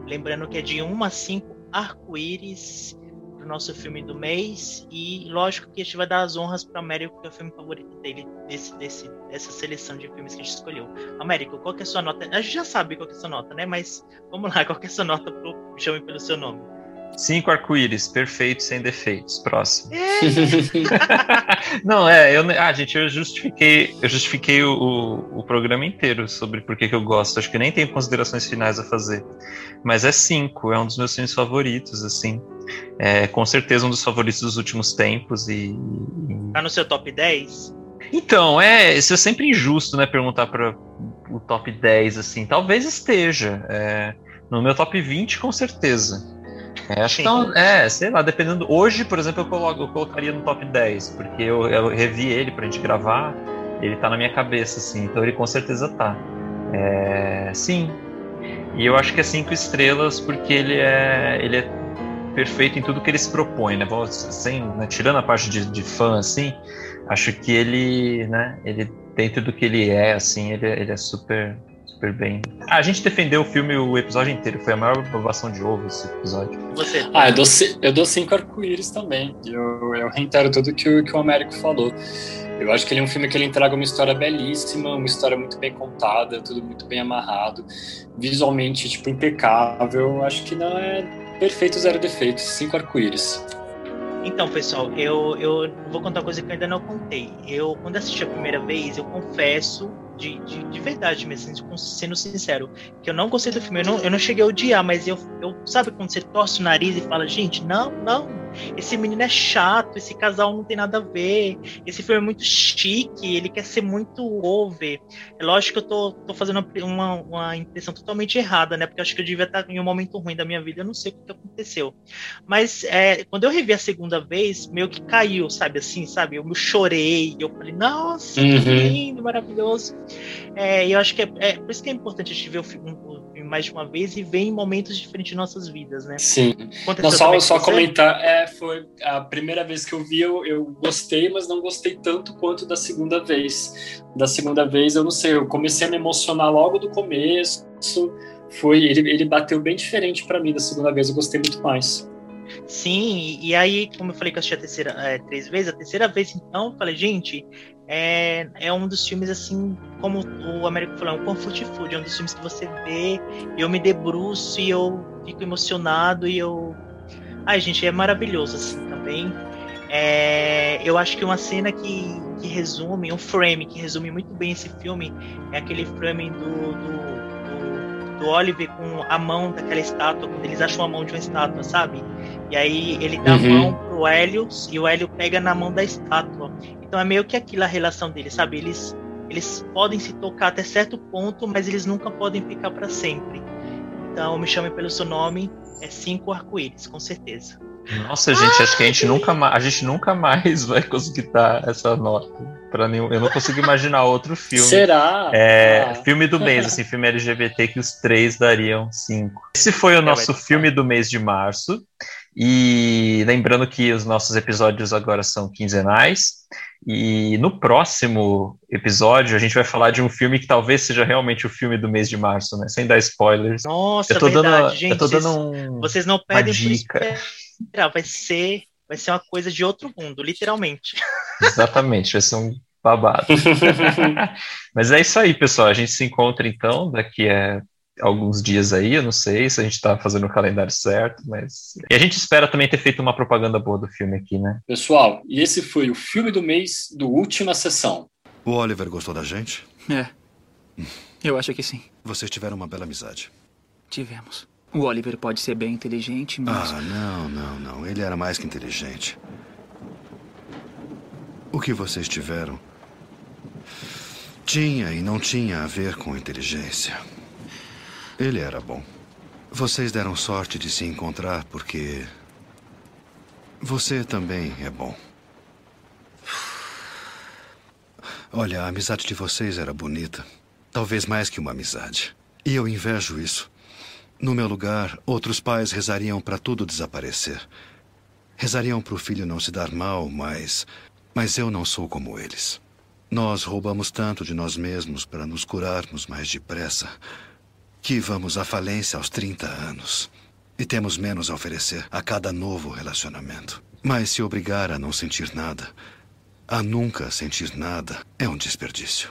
lembrando que é de 1 a 5 arco-íris pro nosso filme do mês. E lógico que a gente vai dar as honras para Américo, que é o filme favorito dele, desse, desse, dessa seleção de filmes que a gente escolheu. Américo, qual que é a sua nota? A gente já sabe qual que é a sua nota, né? Mas vamos lá, qual que é a sua nota pro Chame pelo seu nome? Cinco arco-íris, perfeito, sem defeitos. Próximo. *laughs* Não, é, eu, ah, gente, eu justifiquei, eu justifiquei o, o, programa inteiro sobre por que, que eu gosto. Acho que nem tenho considerações finais a fazer. Mas é cinco, é um dos meus filmes favoritos, assim. É com certeza um dos favoritos dos últimos tempos e. Tá no seu top 10? Então, é, isso é sempre injusto, né, perguntar para o top 10, assim. Talvez esteja. É, no meu top 20, com certeza. É, acho que não, é, sei lá, dependendo. Hoje, por exemplo, eu, coloco, eu colocaria no top 10, porque eu, eu revi ele pra gente gravar, ele tá na minha cabeça, assim, então ele com certeza tá. É, sim. E eu acho que é cinco estrelas porque ele é, ele é perfeito em tudo que ele se propõe, né? Sem, né? Tirando a parte de, de fã, assim, acho que ele, né, ele, dentro do que ele é, assim, ele, ele é super super bem. Ah, a gente defendeu o filme o episódio inteiro, foi a maior aprovação de ovo esse episódio. Você? Ah, eu dou, eu dou cinco arco-íris também. Eu, eu reitero tudo que o, que o Américo falou. Eu acho que ele é um filme que ele entrega uma história belíssima, uma história muito bem contada, tudo muito bem amarrado, visualmente, tipo, impecável. Eu acho que não é perfeito, zero defeitos, cinco arco-íris. Então, pessoal, eu, eu vou contar uma coisa que eu ainda não contei. Eu, quando assisti a primeira vez, eu confesso de, de, de, verdade mesmo, assim, sendo sincero, que eu não gostei do filme. Eu não, eu não cheguei a odiar, mas eu, eu sabe quando você torce o nariz e fala, gente, não, não, esse menino é chato, esse casal não tem nada a ver, esse filme é muito chique, ele quer ser muito over. É lógico que eu tô, tô fazendo uma, uma impressão totalmente errada, né? Porque acho que eu devia estar em um momento ruim da minha vida, eu não sei o que aconteceu. Mas é, quando eu revi a segunda vez, meio que caiu, sabe assim, sabe? Eu chorei, eu falei, nossa, uhum. que lindo, maravilhoso. É, eu acho que é, é, por isso que é importante a gente ver o filme, o filme mais de uma vez e ver em momentos diferentes de nossas vidas, né? Sim. Não, só, só comentar, é, foi a primeira vez que eu vi, eu, eu gostei, mas não gostei tanto quanto da segunda vez. Da segunda vez, eu não sei, eu comecei a me emocionar logo do começo, foi ele, ele bateu bem diferente para mim da segunda vez, eu gostei muito mais. Sim, e aí, como eu falei que eu assisti a terceira, é, três vezes, a terceira vez, então, eu falei, gente, é, é um dos filmes, assim, como o Américo falou, é um comfort food, é um dos filmes que você vê, eu me debruço e eu fico emocionado e eu. Ai, gente, é maravilhoso, assim, também. É, eu acho que uma cena que, que resume, um frame que resume muito bem esse filme é aquele frame do, do, do, do Oliver com a mão daquela estátua, quando eles acham a mão de uma estátua, sabe? E aí ele dá uhum. a mão pro Hélio e o Hélio pega na mão da estátua. Então é meio que aquilo a relação deles, sabe? Eles, eles podem se tocar até certo ponto, mas eles nunca podem ficar para sempre. Então me chame pelo seu nome, é cinco arco-íris, com certeza. Nossa, gente, acho que a gente nunca mais, a gente nunca mais *laughs* vai conseguir dar essa nota para nenhum. Eu não consigo imaginar outro filme. Será? É, ah. filme do mês, assim, filme LGBT que os três dariam cinco. Esse foi o nosso filme do mês de março. E lembrando que os nossos episódios agora são quinzenais. E no próximo episódio a gente vai falar de um filme que talvez seja realmente o filme do mês de março, né? Sem dar spoilers. Nossa, eu tô verdade, dando, gente. Eu tô dando um, vocês não pedem dica vai ser, vai ser uma coisa de outro mundo, literalmente. Exatamente, vai ser um babado. *laughs* Mas é isso aí, pessoal. A gente se encontra então daqui a alguns dias aí, eu não sei se a gente está fazendo o calendário certo, mas. E a gente espera também ter feito uma propaganda boa do filme aqui, né? Pessoal, e esse foi o filme do mês do última sessão. O Oliver gostou da gente? É. Eu acho que sim. Vocês tiveram uma bela amizade. Tivemos. O Oliver pode ser bem inteligente, mas. Ah, não, não, não. Ele era mais que inteligente. O que vocês tiveram tinha e não tinha a ver com inteligência. Ele era bom. Vocês deram sorte de se encontrar porque. Você também é bom. Olha, a amizade de vocês era bonita. Talvez mais que uma amizade. E eu invejo isso. No meu lugar, outros pais rezariam para tudo desaparecer. Rezariam para o filho não se dar mal, mas. Mas eu não sou como eles. Nós roubamos tanto de nós mesmos para nos curarmos mais depressa que vamos à falência aos 30 anos. E temos menos a oferecer a cada novo relacionamento. Mas se obrigar a não sentir nada, a nunca sentir nada, é um desperdício.